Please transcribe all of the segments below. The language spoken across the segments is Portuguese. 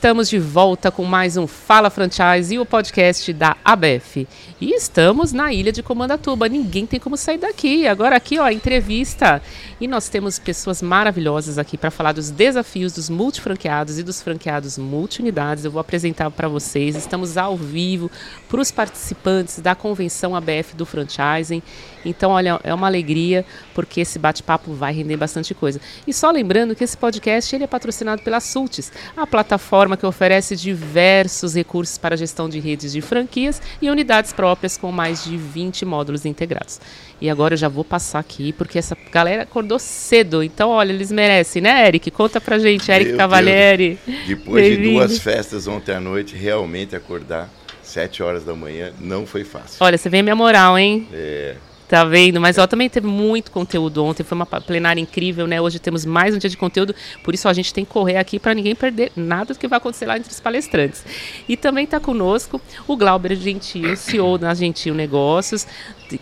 Estamos de volta com mais um Fala Franchise e o podcast da ABF. E estamos na ilha de Comandatuba. Ninguém tem como sair daqui. Agora aqui, ó, entrevista. E nós temos pessoas maravilhosas aqui para falar dos desafios dos multifranqueados e dos franqueados multi-unidades. Eu vou apresentar para vocês. Estamos ao vivo para os participantes da convenção ABF do franchising. Então, olha, é uma alegria porque esse bate-papo vai render bastante coisa. E só lembrando que esse podcast ele é patrocinado pela Sultis, a plataforma que oferece diversos recursos para a gestão de redes de franquias e unidades próprias com mais de 20 módulos integrados. E agora eu já vou passar aqui, porque essa galera acordou cedo. Então, olha, eles merecem, né, Eric? Conta pra gente, Eric Meu Cavalieri. Deus. Depois de duas festas ontem à noite, realmente acordar sete horas da manhã não foi fácil. Olha, você vem minha moral, hein? É. Tá vendo? Mas ó, também teve muito conteúdo ontem, foi uma plenária incrível, né? Hoje temos mais um dia de conteúdo, por isso a gente tem que correr aqui para ninguém perder nada do que vai acontecer lá entre os palestrantes. E também está conosco o Glauber Gentil, CEO da Gentil Negócios,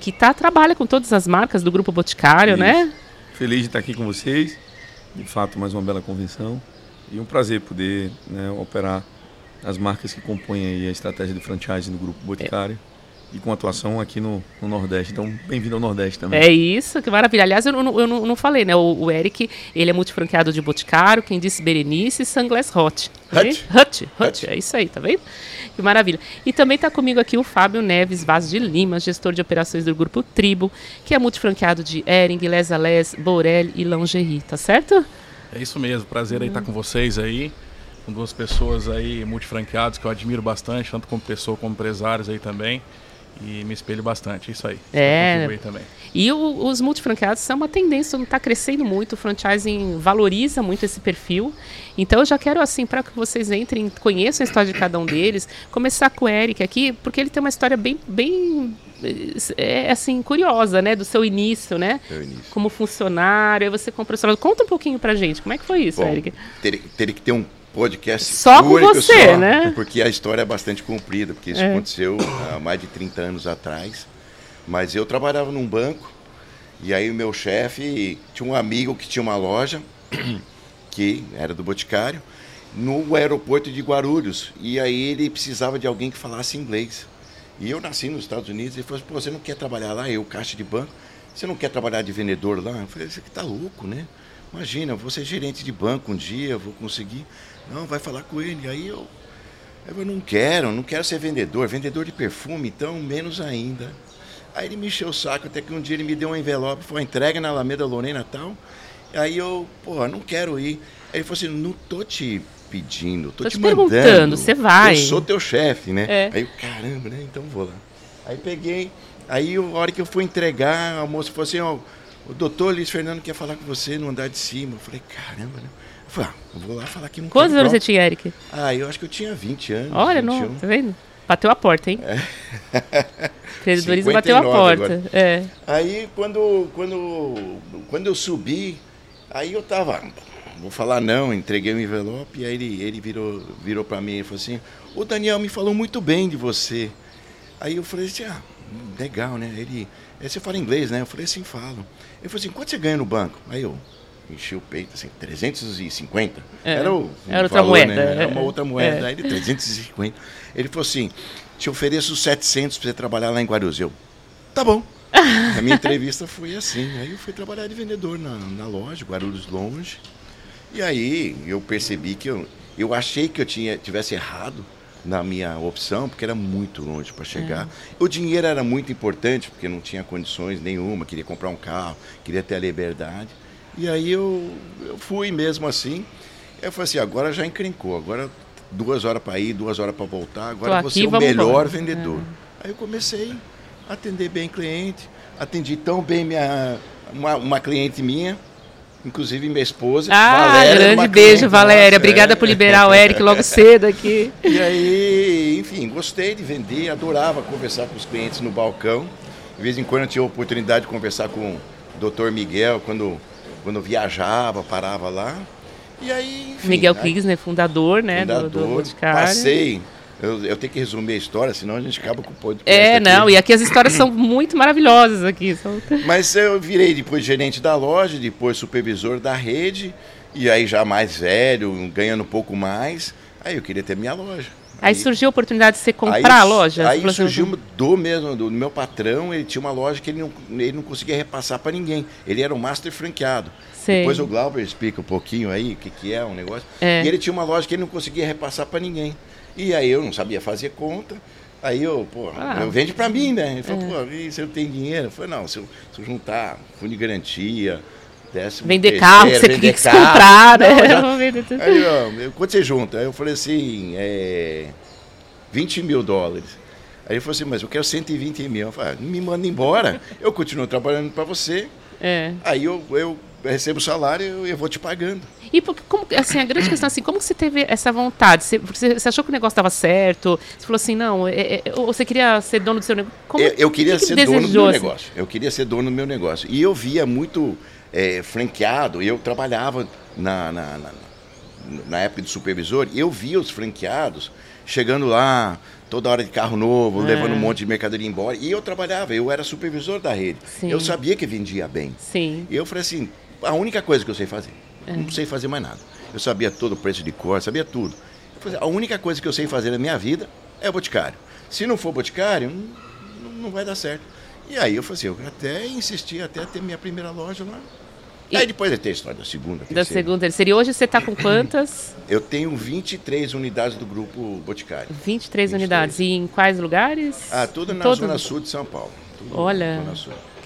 que tá, trabalha com todas as marcas do Grupo Boticário, isso. né? Feliz de estar aqui com vocês. De fato, mais uma bela convenção. E um prazer poder né, operar as marcas que compõem a estratégia de franchise do Grupo Boticário. É e com atuação aqui no, no Nordeste. Então, bem-vindo ao Nordeste também. É isso, que maravilha. Aliás, eu, não, eu não, não falei, né? O, o, Eric, ele é multifranqueado de Boticário, quem disse Berenice e Sunglass Hot. Tá Hut. Hut. Hut. É isso aí, tá vendo? Que maravilha. E também está comigo aqui o Fábio Neves Vaz de Lima, gestor de operações do Grupo Tribo, que é multifranqueado de Ering, Les Les, Borel e Lingerie, tá certo? É isso mesmo, prazer aí estar com vocês aí com duas pessoas aí multifranqueados que eu admiro bastante, tanto como pessoa como empresários aí também e me espelho bastante, isso aí. É. Também. E o, os multifranqueados são uma tendência, está crescendo muito, o franchising valoriza muito esse perfil. Então eu já quero assim para que vocês entrem, conheçam a história de cada um deles, começar com o Eric aqui, porque ele tem uma história bem bem é assim curiosa, né, do seu início, né? Início. Como funcionário, aí você profissional. Conta um pouquinho pra gente, como é que foi isso, Bom, Eric? Teria, teria que ter um podcast só com você, só, né? Porque a história é bastante comprida, porque isso é. aconteceu há mais de 30 anos atrás. Mas eu trabalhava num banco e aí o meu chefe tinha um amigo que tinha uma loja que era do Boticário no aeroporto de Guarulhos e aí ele precisava de alguém que falasse inglês. E eu nasci nos Estados Unidos e ele falou: assim, "Pô, você não quer trabalhar lá? Eu caixa de banco. Você não quer trabalhar de vendedor lá?" Eu falei: "Você que tá louco, né?" Imagina, vou ser gerente de banco um dia, vou conseguir. Não, vai falar com ele. Aí eu, eu não quero, não quero ser vendedor. Vendedor de perfume, então menos ainda. Aí ele me encheu o saco, até que um dia ele me deu um envelope, foi entregue na Alameda Lorena tal. Aí eu, pô, não quero ir. Aí ele falou assim, não tô te pedindo, tô, tô te, te mandando. perguntando, você vai. Eu sou teu chefe, né? É. Aí eu, caramba, né? Então vou lá. Aí peguei, aí a hora que eu fui entregar, a moça falou assim, ó, o doutor Luiz Fernando quer falar com você no andar de cima. Eu falei, caramba, né? Eu falei, ah, vou lá falar que não Quantos anos você tinha, Eric? Ah, eu acho que eu tinha 20 anos. Olha, 21. não, tá vendo? Bateu a porta, hein? É. Empreendedorismo bateu a porta. É. Aí, quando, quando, quando eu subi, aí eu tava, vou falar não, entreguei o envelope, e aí ele, ele virou, virou para mim e falou assim, o Daniel me falou muito bem de você. Aí eu falei assim, ah, legal, né? Ele, você fala inglês, né? Eu falei assim, falo. Ele falou assim, quanto você ganha no banco? Aí eu, enchi o peito, assim, 350. É, era, o, era outra valor, moeda. Né? Era uma outra moeda. É. Aí ele, 350. Ele falou assim, te ofereço 700 para você trabalhar lá em Guarulhos. Eu, tá bom. a minha entrevista foi assim. Aí eu fui trabalhar de vendedor na, na loja, Guarulhos longe. E aí eu percebi que eu, eu achei que eu tinha, tivesse errado na minha opção, porque era muito longe para chegar. É. O dinheiro era muito importante, porque não tinha condições nenhuma, queria comprar um carro, queria ter a liberdade. E aí eu, eu fui mesmo assim. Eu falei assim, agora já encrencou, agora duas horas para ir, duas horas para voltar, agora você é o melhor vendedor. É. Aí eu comecei a atender bem cliente, atendi tão bem minha, uma, uma cliente minha, inclusive minha esposa. Ah, Valéria, grande beijo, Valéria. Nossa, Obrigada é. por liberar o Eric logo cedo aqui. E aí, enfim, gostei de vender, adorava conversar com os clientes no balcão. De vez em quando eu tinha a oportunidade de conversar com o doutor Miguel, quando quando viajava, parava lá. E aí, enfim, Miguel Kriegsner, fundador, né, fundador, do, do Boticário. Passei. Eu, eu, tenho que resumir a história, senão a gente acaba com o podcast. É, aqui. não, e aqui as histórias são muito maravilhosas aqui. São... Mas eu virei depois gerente da loja, depois supervisor da rede, E aí já mais velho, ganhando um pouco mais, aí eu queria ter minha loja. Aí, surgiu a oportunidade de você comprar aí, a loja? Aí surgiu do mesmo, do meu patrão, ele tinha uma loja que ele não, ele não conseguia repassar para ninguém. Ele era um master franqueado. Sei. Depois o Glauber explica um pouquinho aí o que, que é o um negócio. É. E ele tinha uma loja que ele não conseguia repassar para ninguém. E aí eu não sabia fazer conta. Aí eu, pô, ah, eu vende para mim, né? Ele falou, é. pô, você não tem dinheiro? Eu falei, não, se eu, se eu juntar fundo de garantia, décimo Vender terceiro, carro, você vender quis carro, comprar, né? Não, já, aí, ó, quanto você junta? Aí eu falei assim, é, 20 mil dólares. Aí ele falou assim, mas eu quero 120 mil. Eu falei, ah, me manda embora, eu continuo trabalhando para você. É. Aí eu, eu recebo o salário e eu vou te pagando. E como, assim, a grande questão assim, como que você teve essa vontade? Você, você achou que o negócio estava certo? Você falou assim, não, é, é, ou você queria ser dono do seu negócio? Como, eu, eu queria que ser dono do meu assim? negócio. Eu queria ser dono do meu negócio. E eu via muito é, franqueado, eu trabalhava na, na, na, na época de supervisor, eu via os franqueados chegando lá, toda hora de carro novo, é. levando um monte de mercadoria embora. E eu trabalhava, eu era supervisor da rede. Sim. Eu sabia que vendia bem. Sim. E eu falei assim, a única coisa que eu sei fazer. É. Não sei fazer mais nada. Eu sabia todo o preço de cor, sabia tudo. Falei, a única coisa que eu sei fazer na minha vida é boticário. Se não for boticário, não, não vai dar certo. E aí eu falei assim, eu até insisti até ter minha primeira loja lá. E aí depois tem a história da segunda, terceira. Da segunda, terceira. E hoje você está com quantas? Eu tenho 23 unidades do grupo Boticário. 23, 23. unidades. E em quais lugares? Ah, tudo na Todo... zona sul de São Paulo. Tudo Olha.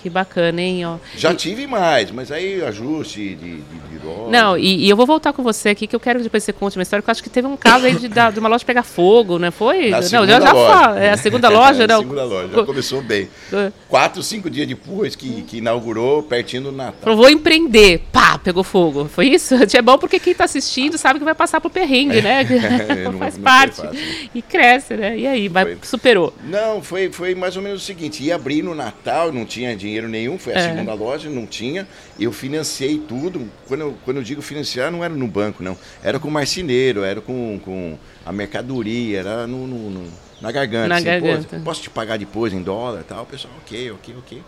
Que bacana, hein? Ó. Já e... tive mais, mas aí ajuste de, de, de Não, e, e, eu vou voltar com você aqui, que eu quero depois você conte uma história, que eu acho que teve um caso aí de, de uma loja pegar fogo, não foi? Na não, já, já fala. É a segunda loja, não? a segunda loja, já começou bem. É. Quatro, cinco dias depois que, que inaugurou, pertinho do Natal. Falou, vou empreender. Pá, pegou fogo. Foi isso? É bom porque quem está assistindo sabe que vai passar por perrengue, né? É, não, Faz não parte. E cresce, né? E aí, superou. Não, foi, foi mais ou menos o seguinte, ia abrir no Natal, não tinha dinheiro nenhum, foi assim. É segunda loja, não tinha. Eu financiei tudo. Quando eu, quando eu digo financiar, não era no banco, não. Era com o marceneiro, era com, com a mercadoria, era no, no, no na garganta. Na assim, garganta. posso te pagar depois em dólar e tal? O pessoal, ok, ok, ok.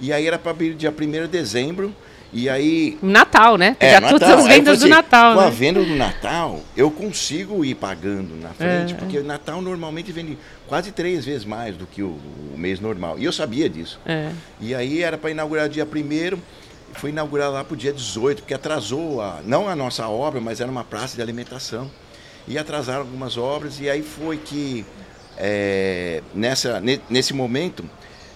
E aí era para abrir dia 1 de dezembro. E aí. Natal, né? É, Natal. todas as vendas assim, do Natal. Com né? a venda do Natal, eu consigo ir pagando na frente, é, porque é. o Natal normalmente vende quase três vezes mais do que o, o mês normal. E eu sabia disso. É. E aí era para inaugurar dia 1 foi inaugurar lá para o dia 18, porque atrasou, a, não a nossa obra, mas era uma praça de alimentação. E atrasaram algumas obras, e aí foi que, é, nessa, nesse momento,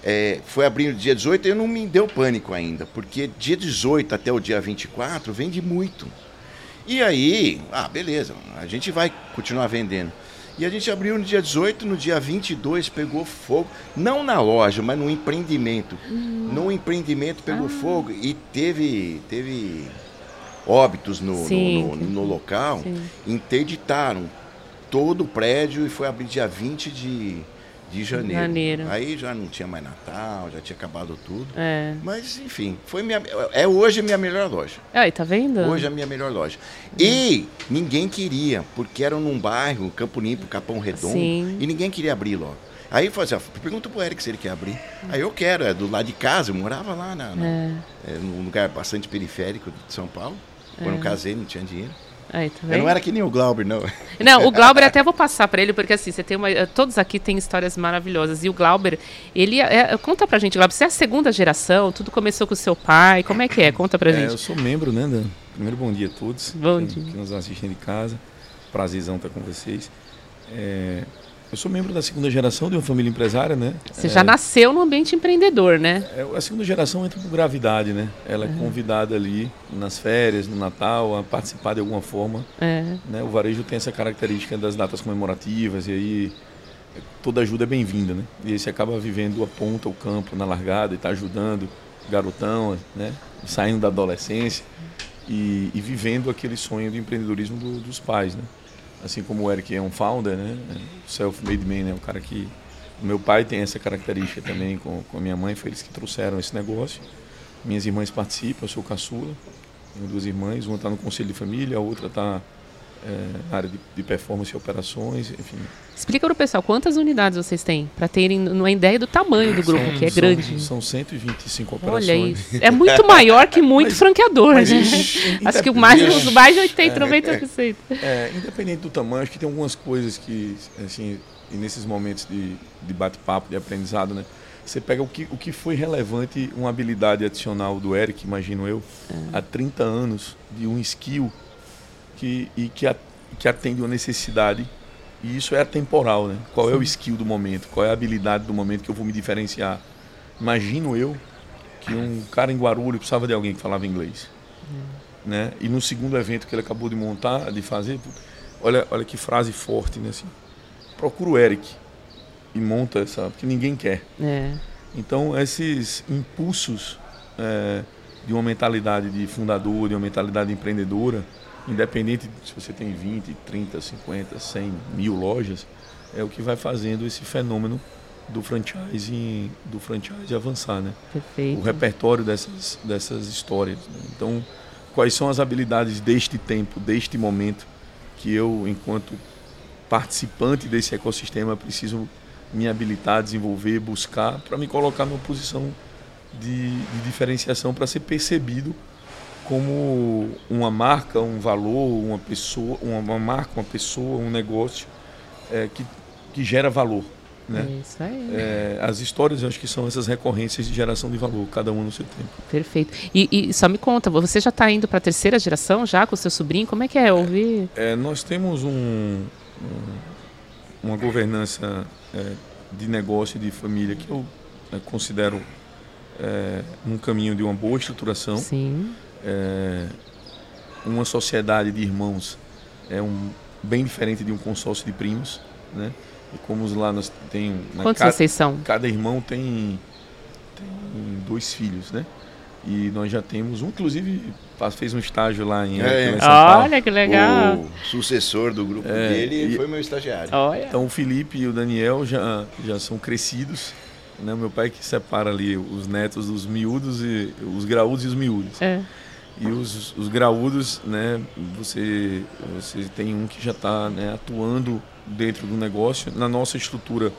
é, foi abrindo dia 18 e eu não me deu pânico ainda, porque dia 18 até o dia 24 vende muito. E aí, ah, beleza, a gente vai continuar vendendo. E a gente abriu no dia 18, no dia 22 pegou fogo, não na loja, mas no empreendimento. Hum. No empreendimento pegou ah. fogo e teve, teve óbitos no, no, no, no, local. Sim. Interditaram todo o prédio e foi abrir dia 20 de, de janeiro. janeiro. Aí já não tinha mais Natal, já tinha acabado tudo. É. Mas, enfim, foi minha, é hoje a minha melhor loja. Aí, tá vendo? Hoje é a minha melhor loja. E ninguém queria, porque era num bairro, Campo Limpo, Capão Redondo, Sim. e ninguém queria abrir logo. Aí eu assim, pergunta pro Eric se ele quer abrir. Aí eu quero, é do lado de casa, eu morava lá na, na é. É, num lugar bastante periférico de São Paulo. Quando eu é. casei, não tinha dinheiro. Aí, tá eu não era que nem o Glauber, não. Não, o Glauber até vou passar para ele, porque assim, você tem uma. Eh, todos aqui têm histórias maravilhosas. E o Glauber, ele. É, conta pra gente, Glauber, você é a segunda geração, tudo começou com o seu pai. Como é que é? Conta pra é, gente. Eu sou membro, né? Da... Primeiro, bom dia a todos. Bom dia. Que nos assistem de casa. Prazerzão estar com vocês. É, eu sou membro da segunda geração de uma família empresária, né? Você é, já nasceu no ambiente empreendedor, né? É, a segunda geração entra por gravidade, né? Ela é uhum. convidada ali nas férias, no Natal, a participar de alguma forma. É. Né? O varejo tem essa característica das datas comemorativas e aí toda ajuda é bem-vinda, né? E aí você acaba vivendo a ponta, o campo na largada e está ajudando garotão, né? Saindo da adolescência e, e vivendo aquele sonho de empreendedorismo do, dos pais, né? Assim como o Eric é um founder, né? Self-made man, né? O cara que o meu pai tem essa característica também com, com a minha mãe, foi eles que trouxeram esse negócio. Minhas irmãs participam, eu sou caçula, tenho duas irmãs, uma está no conselho de família, a outra está é, área de, de, performance e operações, enfim. Explica para o pessoal quantas unidades vocês têm, para terem uma ideia do tamanho do grupo, são, que é são, grande. São 125 operações. Olha isso. É muito maior que muito mas, franqueador, mas, né? Acho que mais, mais de 80, é, 90%. É, é, independente do tamanho, acho que tem algumas coisas que, assim, nesses momentos de, de bate-papo, de aprendizado, né? Você pega o que, o que foi relevante, uma habilidade adicional do Eric, imagino eu, é. há 30 anos, de um skill que, e que, a, que atende uma necessidade. E isso é atemporal, né? Qual Sim. é o skill do momento? Qual é a habilidade do momento que eu vou me diferenciar? Imagino eu que um cara em Guarulhos precisava de alguém que falava inglês. Hum. Né? E no segundo evento que ele acabou de montar, de fazer, olha, olha que frase forte, né? Assim, procura o Eric e monta essa, porque ninguém quer. É. Então, esses impulsos é, de uma mentalidade de fundador, de uma mentalidade empreendedora, independente se você tem 20, 30, 50, 100 mil lojas, é o que vai fazendo esse fenômeno do franchise do franchise avançar, né? Perfeito. O repertório dessas dessas histórias. Né? Então, quais são as habilidades deste tempo, deste momento que eu, enquanto participante desse ecossistema, preciso me habilitar, desenvolver, buscar para me colocar numa posição de, de diferenciação para ser percebido como uma marca, um valor, uma pessoa, uma, marca, uma pessoa, um negócio é, que, que gera valor. Né? É isso aí. É, as histórias, eu acho que são essas recorrências de geração de valor, cada um no seu tempo. Perfeito. E, e só me conta, você já está indo para a terceira geração já com o seu sobrinho? Como é que é ouvir? É, nós temos um, um, uma governança é, de negócio e de família que eu né, considero é, um caminho de uma boa estruturação. Sim é, uma sociedade de irmãos é um bem diferente de um consórcio de primos, né? E como lá nós tem né, Quantos cada, vocês são? Cada irmão tem, tem dois filhos, né? E nós já temos um, inclusive fez um estágio lá em, é, em São Paulo. Olha que legal. O sucessor do grupo é, dele e, foi meu estagiário. Olha. Então o Felipe e o Daniel já, já são crescidos. Né? Meu pai que separa ali os netos dos miúdos e os graúdos e os miúdos. É. E os, os graúdos, né, você, você tem um que já está né, atuando dentro do negócio. Na nossa estrutura,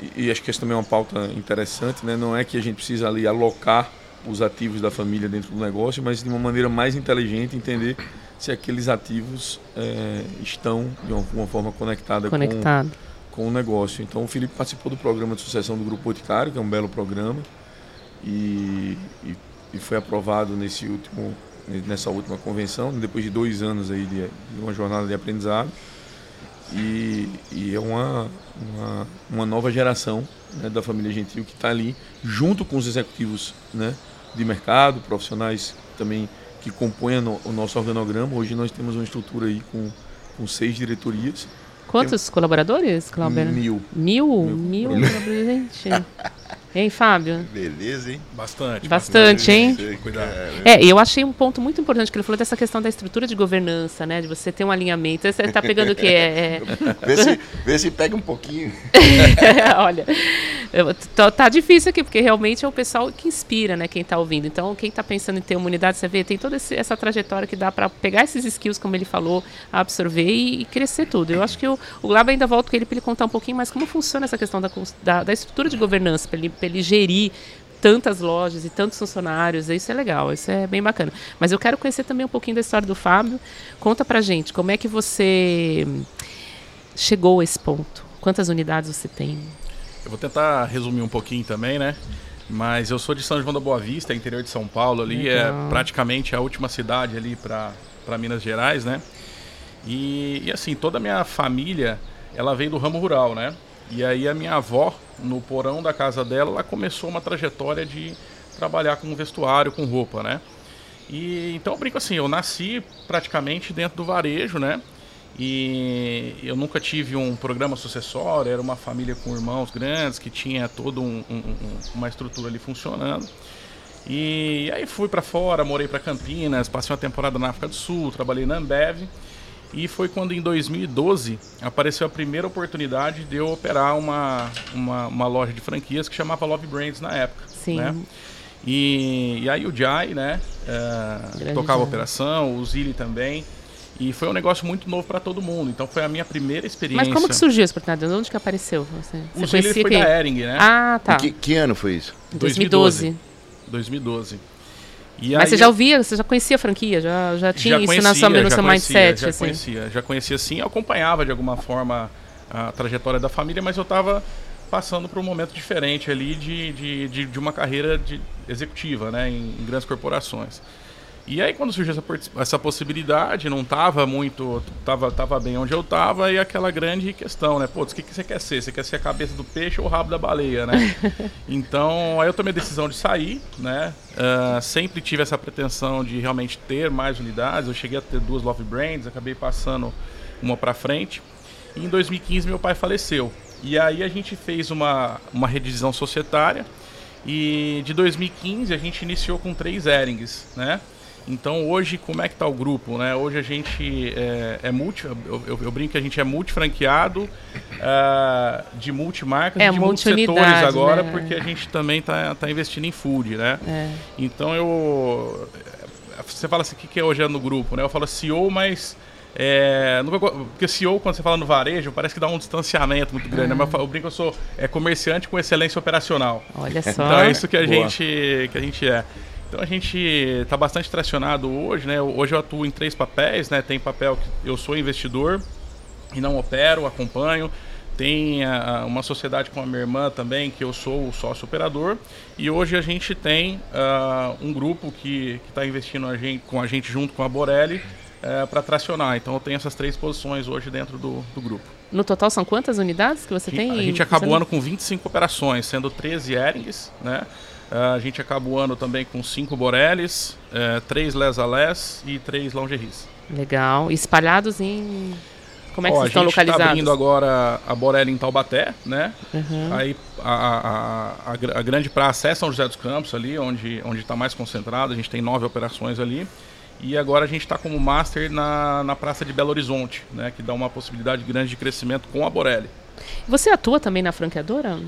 e, e, acho que essa também é uma pauta interessante, né, não é que a gente precisa ali alocar os ativos da família dentro do negócio, mas de uma maneira mais inteligente entender se aqueles ativos é, estão de alguma forma conectada Conectado. com, com o negócio. Então o Felipe participou do programa de sucessão do Grupo Boticário, que é um belo programa, e, e e foi aprovado nesse último, nessa última convenção, depois de dois anos aí de, de uma jornada de aprendizado. E, e é uma, uma, uma, nova geração né, da família Gentil que está ali, junto com os executivos né, de mercado, profissionais também que compõem o nosso organograma. Hoje nós temos uma estrutura aí com, com seis diretorias. Quantos Tem... colaboradores, Cláudio? Mil. Mil? Mil, Mil colaboradores, gente. Hein, Fábio? Beleza, hein? Bastante. Bastante, hein? Cuidado. É, eu achei um ponto muito importante que ele falou dessa questão da estrutura de governança, né? De você ter um alinhamento. Você está pegando o quê? É, é... Vê, se, vê se pega um pouquinho. Olha, tá, tá difícil aqui, porque realmente é o pessoal que inspira, né? Quem está ouvindo. Então, quem está pensando em ter uma unidade, você vê, tem toda essa trajetória que dá para pegar esses skills, como ele falou, absorver e, e crescer tudo. Eu acho que o, o Glab ainda volta com ele para ele contar um pouquinho mais como funciona essa questão da, da, da estrutura de governança, para ele para ele gerir tantas lojas e tantos funcionários, isso é legal, isso é bem bacana. Mas eu quero conhecer também um pouquinho da história do Fábio. Conta pra gente, como é que você chegou a esse ponto? Quantas unidades você tem? Eu vou tentar resumir um pouquinho também, né? Mas eu sou de São João da Boa Vista, interior de São Paulo, ali é legal. é praticamente a última cidade ali para Minas Gerais, né? E, e assim, toda a minha família, ela veio do ramo rural, né? E aí a minha avó, no porão da casa dela, ela começou uma trajetória de trabalhar com vestuário, com roupa, né? E então eu brinco assim, eu nasci praticamente dentro do varejo, né? E eu nunca tive um programa sucessório, era uma família com irmãos grandes que tinha toda um, um, uma estrutura ali funcionando. E aí fui para fora, morei para Campinas, passei uma temporada na África do Sul, trabalhei na Ambev. E foi quando em 2012 apareceu a primeira oportunidade de eu operar uma, uma, uma loja de franquias que chamava Love Brands na época. Sim. Né? E, e aí o Jai, né, uh, tocava Jai. a operação, o Zili também. E foi um negócio muito novo para todo mundo. Então foi a minha primeira experiência. Mas como que surgiu essa oportunidade? De onde que apareceu? Você, você Os conhecia foi quem? da Ering, né? Ah, tá. Que, que, ano foi isso? 2012. 2012. E Mas você já ouvia, você já conhecia a franquia? Já, já tinha já isso conhecia, na sua, no seu mindset? Já assim. conhecia, já conhecia sim. acompanhava de alguma forma a trajetória da família, mas eu estava passando por um momento diferente ali de, de, de, de uma carreira de executiva né, em, em grandes corporações. E aí quando surgiu essa, essa possibilidade, não estava muito, tava, tava bem onde eu estava e aquela grande questão, né? Putz, o que, que você quer ser? Você quer ser a cabeça do peixe ou o rabo da baleia, né? então, aí eu tomei a decisão de sair, né? Uh, sempre tive essa pretensão de realmente ter mais unidades. Eu cheguei a ter duas Love Brands, acabei passando uma para frente. E em 2015 meu pai faleceu. E aí a gente fez uma, uma redivisão societária e de 2015 a gente iniciou com três Erings, né? Então hoje como é que está o grupo? Né? Hoje a gente é, é multi, eu, eu, eu, brinco que a gente é multifranqueado, uh, de multimarcas, é, de multisetores agora, né? porque a gente também está tá investindo em food, né? É. Então eu. Você fala assim, o que, que é hoje no grupo? Né? Eu falo CEO, mas. É, porque CEO, quando você fala no varejo, parece que dá um distanciamento muito grande. Né? Mas eu brinco, eu sou é, comerciante com excelência operacional. Olha só. Então é isso que a, gente, que a gente é. Então a gente está bastante tracionado hoje, né? Hoje eu atuo em três papéis, né? Tem papel que eu sou investidor e não opero, acompanho. Tem a, uma sociedade com a minha irmã também, que eu sou o sócio operador. E hoje a gente tem uh, um grupo que está investindo a gente, com a gente junto com a Borelli uh, eh, para tracionar. Então eu tenho essas três posições hoje dentro do, do grupo. No total são quantas unidades que você tem? A gente acabou o ano com 25 operações, sendo 13 Erings, né? Uh, a gente acaba o ano também com cinco Borelis, uh, três Les Les e três Lingeries. Legal. Espalhados em. Como é que Ó, vocês estão localizados? A gente está abrindo agora a Borelli em Taubaté, né? Uhum. Aí a, a, a, a, grande praça é São José dos Campos, ali, onde está mais concentrado. A gente tem nove operações ali. E agora a gente está como master na, na Praça de Belo Horizonte, né? Que dá uma possibilidade grande de crescimento com a Borelli. Você atua também na franqueadora,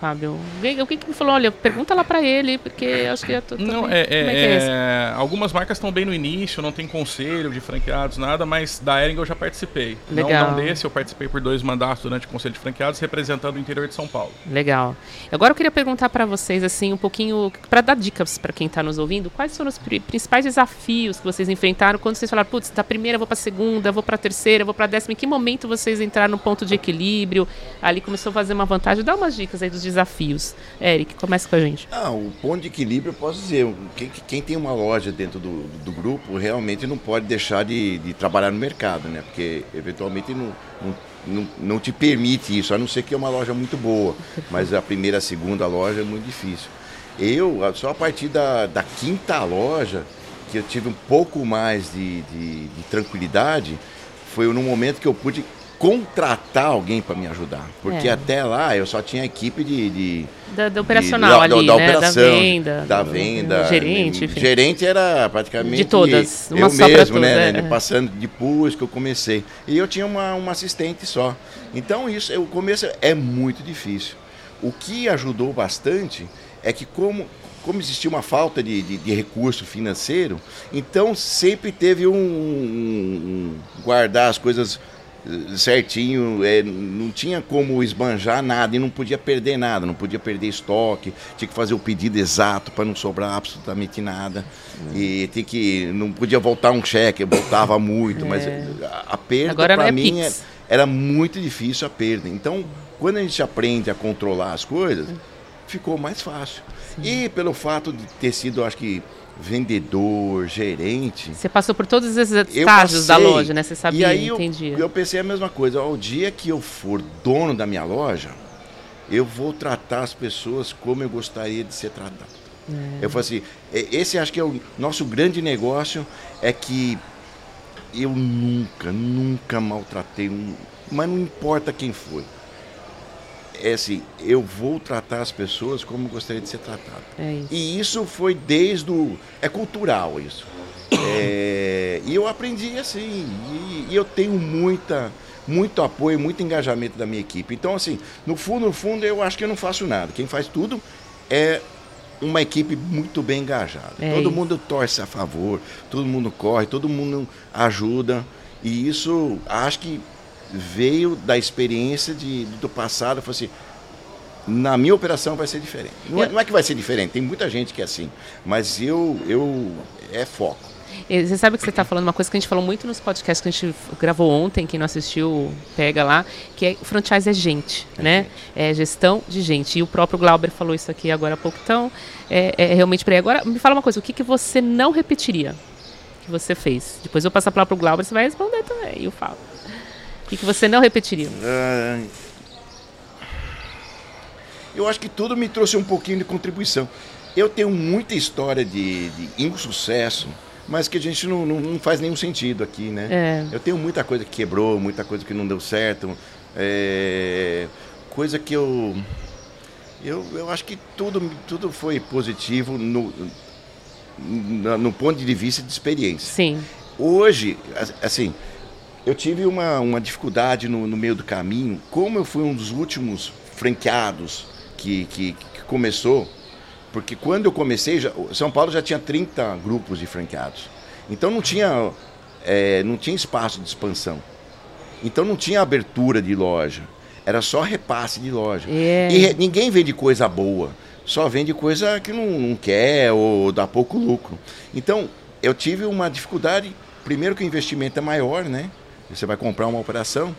Fábio? O que que falou? Olha, pergunta lá para ele, porque acho que atua Não, é, é, é, é algumas marcas estão bem no início, não tem conselho de franqueados, nada, mas da Ering eu já participei. Legal. Não, não desse, eu participei por dois mandatos durante o conselho de franqueados, representando o interior de São Paulo. Legal. Agora eu queria perguntar para vocês, assim, um pouquinho, para dar dicas para quem está nos ouvindo, quais foram os principais desafios que vocês enfrentaram quando vocês falaram, putz, da primeira vou para a segunda, vou para a terceira, vou para a décima, em que momento vocês entraram no ponto de equilíbrio? Ali começou a fazer uma vantagem. Dá umas dicas aí dos desafios. Eric, começa com a gente. Ah, o ponto de equilíbrio, eu posso dizer, quem, quem tem uma loja dentro do, do grupo realmente não pode deixar de, de trabalhar no mercado, né? Porque eventualmente não, não, não, não te permite isso, a não ser que é uma loja muito boa. Mas a primeira, a segunda loja é muito difícil. Eu, só a partir da, da quinta loja, que eu tive um pouco mais de, de, de tranquilidade, foi no momento que eu pude contratar alguém para me ajudar. Porque é. até lá eu só tinha equipe de. de da, da operacional de, ali, da, da, né? operação, da venda. Da venda. gerente. Enfim. Gerente era praticamente. De todas. Uma eu mesmo, né? É. Passando depois que eu comecei. E eu tinha uma, uma assistente só. Então isso, o começo é muito difícil. O que ajudou bastante é que como como existia uma falta de, de, de, recurso financeiro, então sempre teve um, um, um, guardar as coisas certinho, é, não tinha como esbanjar nada e não podia perder nada, não podia perder estoque, tinha que fazer o pedido exato para não sobrar absolutamente nada. E tem que não podia voltar um cheque, voltava muito, é. mas a, a perda para é mim é, era muito difícil a perda. Então, quando a gente aprende a controlar as coisas, ficou mais fácil. Sim. E pelo fato de ter sido, acho que vendedor, gerente. Você passou por todos esses estágios da loja, né? Você sabia, e aí entendia. Eu, eu pensei a mesma coisa. O dia que eu for dono da minha loja, eu vou tratar as pessoas como eu gostaria de ser tratado. É. Eu falei assim, esse acho que é o nosso grande negócio, é que eu nunca, nunca maltratei um, mas não importa quem foi é assim, eu vou tratar as pessoas como gostaria de ser tratado. É isso. E isso foi desde o. É cultural isso. É, e eu aprendi assim. E, e, eu tenho muita, muito apoio, muito engajamento da minha equipe. Então, assim, no fundo, no fundo, eu acho que eu não faço nada. Quem faz tudo é uma equipe muito bem engajada. É todo isso. mundo torce a favor, todo mundo corre, todo mundo ajuda. E isso acho que veio da experiência de, do passado. Falei assim, na minha operação vai ser diferente. Não é, não é, que vai ser diferente, tem muita gente que é assim, mas eu, eu é foco. Você sabe que você está falando uma coisa que a gente falou muito nos podcasts que a gente gravou ontem, quem não assistiu, pega lá, que é franchise é gente, é né? Gente. É gestão de gente. E o próprio Glauber falou isso aqui agora há pouco. Então, é, é realmente para aí. Agora, me fala uma coisa, o que, que você não repetiria que você fez? Depois eu passo a palavra para o Glauber, você vai responder também, eu falo. Que, que você não repetiria? Uh, eu acho que tudo me trouxe um pouquinho de contribuição. Eu tenho muita história de, de insucesso, mas que a gente não, não, não, faz nenhum sentido aqui, né? É. Eu tenho muita coisa que quebrou, muita coisa que não deu certo, é, coisa que eu, eu. Eu acho que tudo, tudo foi positivo no, no, no ponto de vista de experiência. Sim. Hoje, assim, eu tive uma, uma dificuldade no, no meio do caminho, como eu fui um dos últimos franqueados que, que, que começou, porque quando eu comecei, já, São Paulo já tinha 30 grupos de franqueados. Então não tinha, é, não tinha espaço de expansão. Então não tinha abertura de loja. Era só repasse de loja. É. E ninguém vende coisa boa. Só vende coisa que não, não quer ou dá pouco lucro. Então eu tive uma dificuldade. Primeiro que o investimento é maior, né? Você vai comprar uma operação.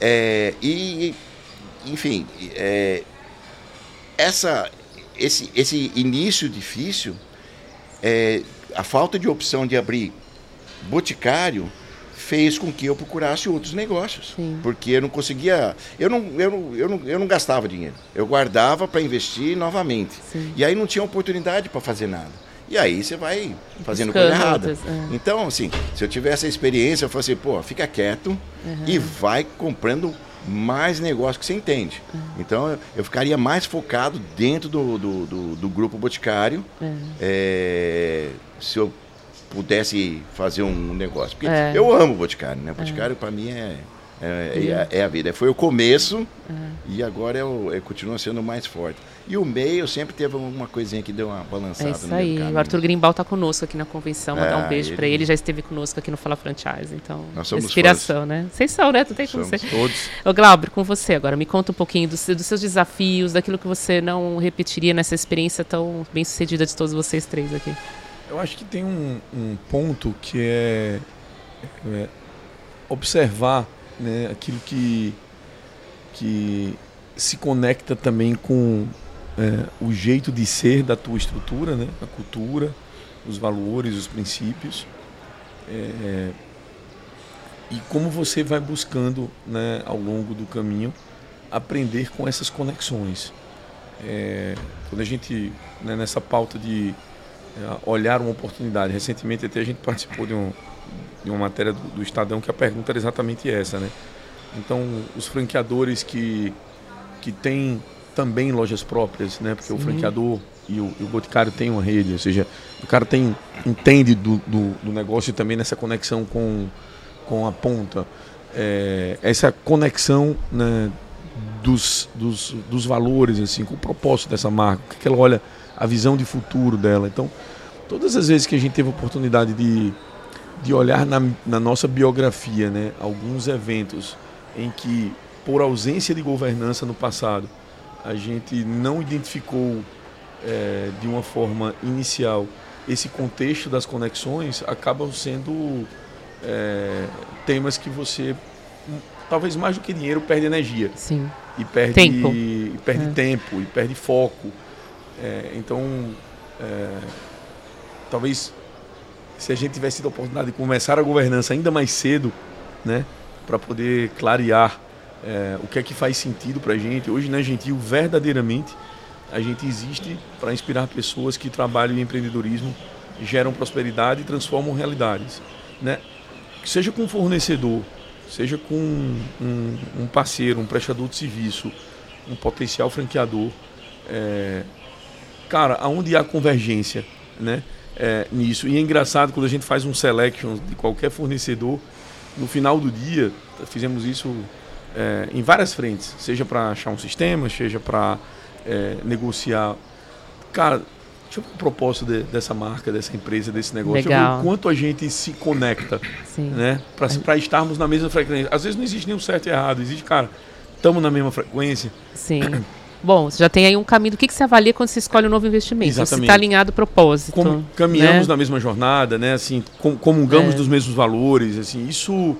É, e, enfim, é, essa, esse, esse início difícil, é, a falta de opção de abrir boticário fez com que eu procurasse outros negócios. Sim. Porque eu não conseguia. Eu não, eu não, eu não, eu não gastava dinheiro. Eu guardava para investir novamente. Sim. E aí não tinha oportunidade para fazer nada. E aí você vai fazendo coisa errada. É. Então, assim, se eu tivesse a experiência, eu falei assim, pô, fica quieto uhum. e vai comprando mais negócio que você entende. Uhum. Então eu ficaria mais focado dentro do, do, do, do grupo Boticário uhum. é, se eu pudesse fazer um negócio. Porque é. eu amo Boticário, né? Boticário para mim é, é, é, é, a vida. Foi o começo e agora eu, eu continua sendo mais forte. E o meio sempre teve uma coisinha que deu uma balançada. É isso aí. O Arthur Grimbal está conosco aqui na convenção. Mandar um é, beijo para ele. Já esteve conosco aqui no Fala Franchise. Então, Nós somos inspiração, fãs. né? Vocês são, né? Tu tem com você. Todos. Ô, Glauber, com você agora. Me conta um pouquinho dos, dos seus desafios, daquilo que você não repetiria nessa experiência tão bem sucedida de todos vocês três aqui. Eu acho que tem um, um ponto que é, é observar né, aquilo que, que se conecta também com é, o jeito de ser da tua estrutura, né? a cultura, os valores, os princípios. É, e como você vai buscando né, ao longo do caminho aprender com essas conexões. É, quando a gente, né, nessa pauta de olhar uma oportunidade, recentemente até a gente participou de, um, de uma matéria do, do Estadão que a pergunta era exatamente essa. Né? Então, os franqueadores que, que têm também lojas próprias, né? Porque Sim. o franqueador e o, e o, boticário tem uma rede, ou seja, o cara tem entende do, do, do negócio também nessa conexão com, com a ponta. É, essa conexão né, dos, dos, dos valores, assim, com o propósito dessa marca, o que ela olha, a visão de futuro dela. Então, todas as vezes que a gente teve a oportunidade de, de olhar na, na nossa biografia, né, alguns eventos em que, por ausência de governança no passado, a gente não identificou é, de uma forma inicial esse contexto das conexões, acabam sendo é, temas que você, talvez mais do que dinheiro, perde energia. Sim. E perde tempo, e perde, é. tempo, e perde foco. É, então, é, talvez se a gente tivesse tido a oportunidade de começar a governança ainda mais cedo, né, para poder clarear é, o que é que faz sentido para a gente. Hoje na né, Gentil, verdadeiramente, a gente existe para inspirar pessoas que trabalham em empreendedorismo, geram prosperidade e transformam realidades. Né? Seja com um fornecedor, seja com um, um parceiro, um prestador de serviço, um potencial franqueador. É, cara, aonde há convergência né, é, nisso? E é engraçado quando a gente faz um selection de qualquer fornecedor, no final do dia, fizemos isso é, em várias frentes, seja para achar um sistema, seja para é, negociar. Cara, deixa eu ver o propósito de, dessa marca, dessa empresa, desse negócio. Legal. Deixa eu ver o quanto a gente se conecta, Sim. né? Para estarmos na mesma frequência. Às vezes não existe nenhum certo e errado, existe, cara, estamos na mesma frequência. Sim. Bom, você já tem aí um caminho. O que, que você avalia quando você escolhe um novo investimento? Se Exatamente. está alinhado ao propósito. Como caminhamos né? na mesma jornada, né? Assim, com, comungamos É. dos mesmos valores, assim, isso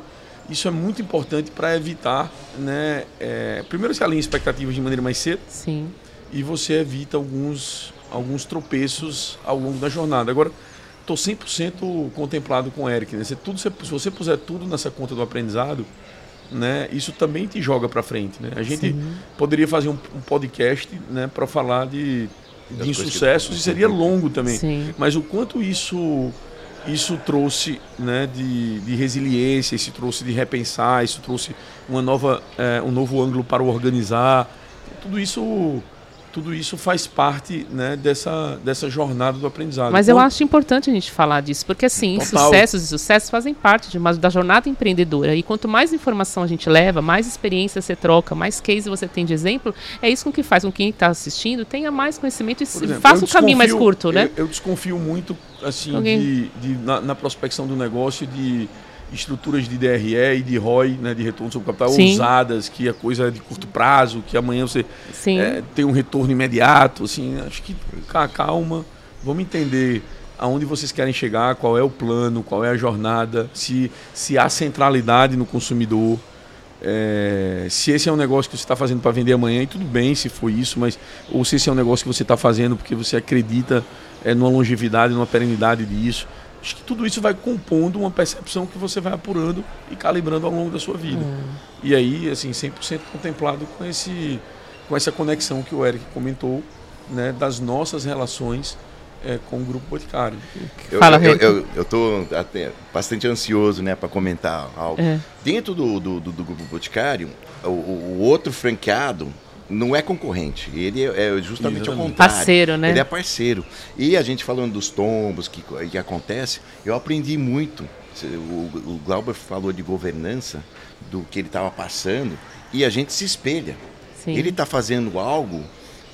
isso é muito importante para evitar, né? é, primeiro se alinha expectativas de maneira mais cedo Sim. e você evita alguns alguns tropeços ao longo da jornada. Agora, estou 100% contemplado com o Eric, né? Se, tudo, se você puser tudo nessa conta do aprendizado, né? Isso também te joga para frente, né? A gente Sim. poderia fazer um, um podcast, né, para falar de, de insucessos e seria longo também. Sim. Mas o quanto isso isso trouxe né, de, de resiliência, isso trouxe de repensar, isso trouxe uma nova, eh, um novo ângulo para o organizar. Tudo isso, tudo isso faz parte né, dessa, dessa jornada do aprendizado. Mas eu Quando- acho importante a gente falar disso, porque assim, Total. sucessos e sucessos fazem parte de uma, da jornada empreendedora. E quanto mais informação a gente leva, mais experiência você troca, mais case você tem de exemplo, é isso com que faz com que quem está assistindo tenha mais conhecimento e exemplo, faça eu o caminho mais curto, né? Eu, eu desconfio muito assim Alguém- de, de- na, na prospecção do negócio de estruturas de DRE e de ROI, né, de retorno sobre capital, Sim. ousadas, que a coisa é de curto prazo, que amanhã você é, tem um retorno imediato. Assim, acho que ca- calma, vamos entender aonde vocês querem chegar, qual é o plano, qual é a jornada, se, se há centralidade no consumidor. é, se esse é um negócio que você está fazendo para vender amanhã, e tudo bem se for isso, mas ou se esse é um negócio que você está fazendo porque você acredita é, numa longevidade, numa perenidade disso. Acho que tudo isso vai compondo uma percepção que você vai apurando e calibrando ao longo da sua vida. E aí, assim, 100% contemplado com, esse, com essa conexão que o Eric comentou, né, das nossas relações é, com o Grupo Boticário. Eu, Fala, eu, Rico. eu, eu tô até bastante ansioso, né, para comentar algo. É. Dentro do, do, do, do grupo Boticário, o o outro franqueado não é concorrente. Ele é é justamente ao Exatamente. contrário. Parceiro, né? Ele é parceiro. E a gente falando dos tombos que, que acontece, eu aprendi muito. O, o Glauber falou de governança, do que ele estava passando, e a gente se espelha. Sim. Ele está fazendo algo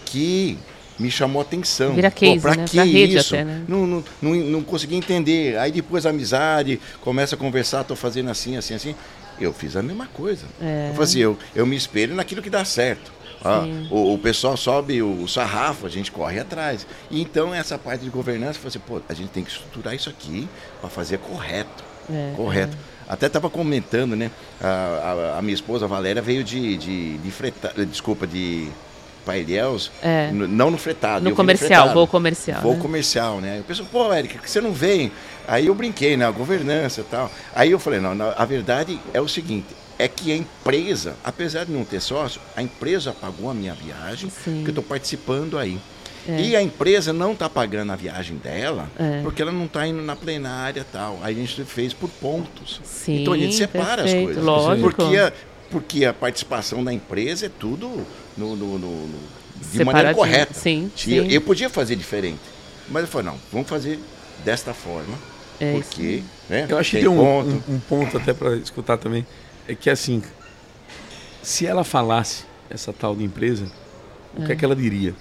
que me chamou a atenção. Vira case, pra né? que rede isso? até, né? Não, não, não, não consegui entender. Aí depois a amizade, começa a conversar, tô fazendo assim, assim, assim. Eu fiz a mesma coisa. É. Eu falei assim, eu, eu me espelho naquilo que dá certo. Ah, o, o pessoal sobe o sarrafo, a gente corre atrás. E então essa parte de governança, falei assim, pô, a gente tem que estruturar isso aqui para fazer correto. É, correto. Até estava comentando, né? A, a- a minha esposa Valéria veio de, de, de freta, desculpa, de Pailhéus, É. não no fretado. No comercial, fretado. voo comercial, Voo né? comercial, né? Eu penso, pô, Érica, que você não vem? Aí eu brinquei, né? A governança e tal. Aí eu falei, não, a verdade é o seguinte, é que a empresa, apesar de não ter sócio, a empresa pagou a minha viagem, Sim. que eu estou participando aí. É. E a empresa não está pagando a viagem dela, É. porque ela não está indo na plenária e tal. Aí a gente fez por pontos. Sim, então a gente separa perfeito, as coisas. lógico. Porque a, porque a participação da empresa é tudo no, no- no- no- de maneira correta. Sim, E eu, sim. eu podia fazer diferente. Mas eu falei, não, vamos fazer desta forma. É porque, né? Eu acho que tem tem um ponto. um, um ponto até para escutar também, é que assim, se ela falasse essa tal de empresa, o que é que ela diria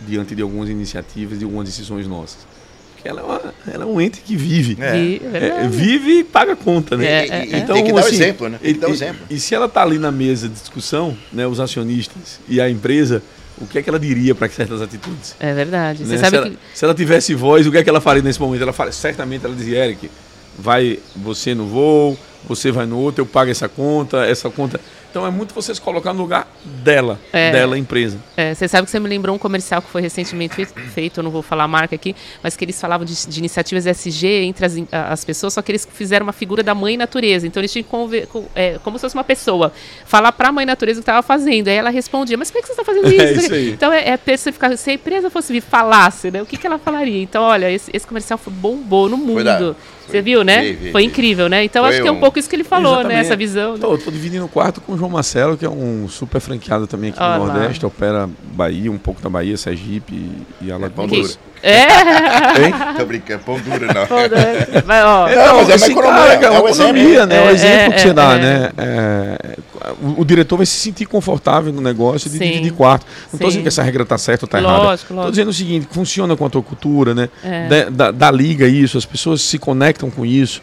diante de algumas iniciativas, de algumas decisões nossas? Porque ela é, uma- ela é um ente que vive. É. É É, vive e paga conta, né? É, E- é, e- é. e tem que dar o assim, exemplo, né? Tem que dar o e- exemplo. E, se ela está ali na mesa de discussão, né, os acionistas e a empresa, o que é que ela diria para certas atitudes? É verdade. Você né? sabe se, ela, que. se ela tivesse voz, o que é que ela faria nesse momento? Ela fala, certamente ela dizia, Eric, vai você no voo, você vai no outro, eu pago essa conta, essa conta. Então é muito você se colocar no lugar dela, É. dela, empresa. É, você sabe que você me lembrou um comercial que foi recentemente fe- feito, eu não vou falar a marca aqui, mas que eles falavam de, de iniciativas SG entre as, as pessoas, só que eles fizeram uma figura da mãe natureza. Então eles tinham que conver, com- é, como se fosse uma pessoa, falar para a mãe natureza o que estava fazendo. Aí ela respondia, mas por que você está fazendo isso? É isso aí. Então é, é personificar. Se a empresa fosse vir falasse, né? O que, que ela falaria? Então, olha, esse, esse comercial foi bombou no mundo. Você viu, né? vi, vi, foi vi. incrível, né? Então Foi acho que é um um- pouco isso que ele falou, né? Exatamente. Essa visão. né? Tô, tô dividindo o quarto com o João Marcelo, que é um super franqueado também aqui Olha no. Nordeste, opera Bahia, um pouco da Bahia, Sergipe e, e Alagoas. É. Hein? Tô brincando, pão duro não. Pão duro. Mas, ó, É, não, mas é uma assim, economia, cara, é é uma um exemplo. economia, né? É um É, exemplo que é, você dá, é. né? É, o, o diretor vai se sentir confortável no negócio de Sim. dividir quarto. Não estou Sim. dizendo que essa regra está certa ou está errada. Lógico, Estou dizendo o seguinte, funciona com a tua cultura, né? É. Da, da- da liga isso, as pessoas se conectam com isso.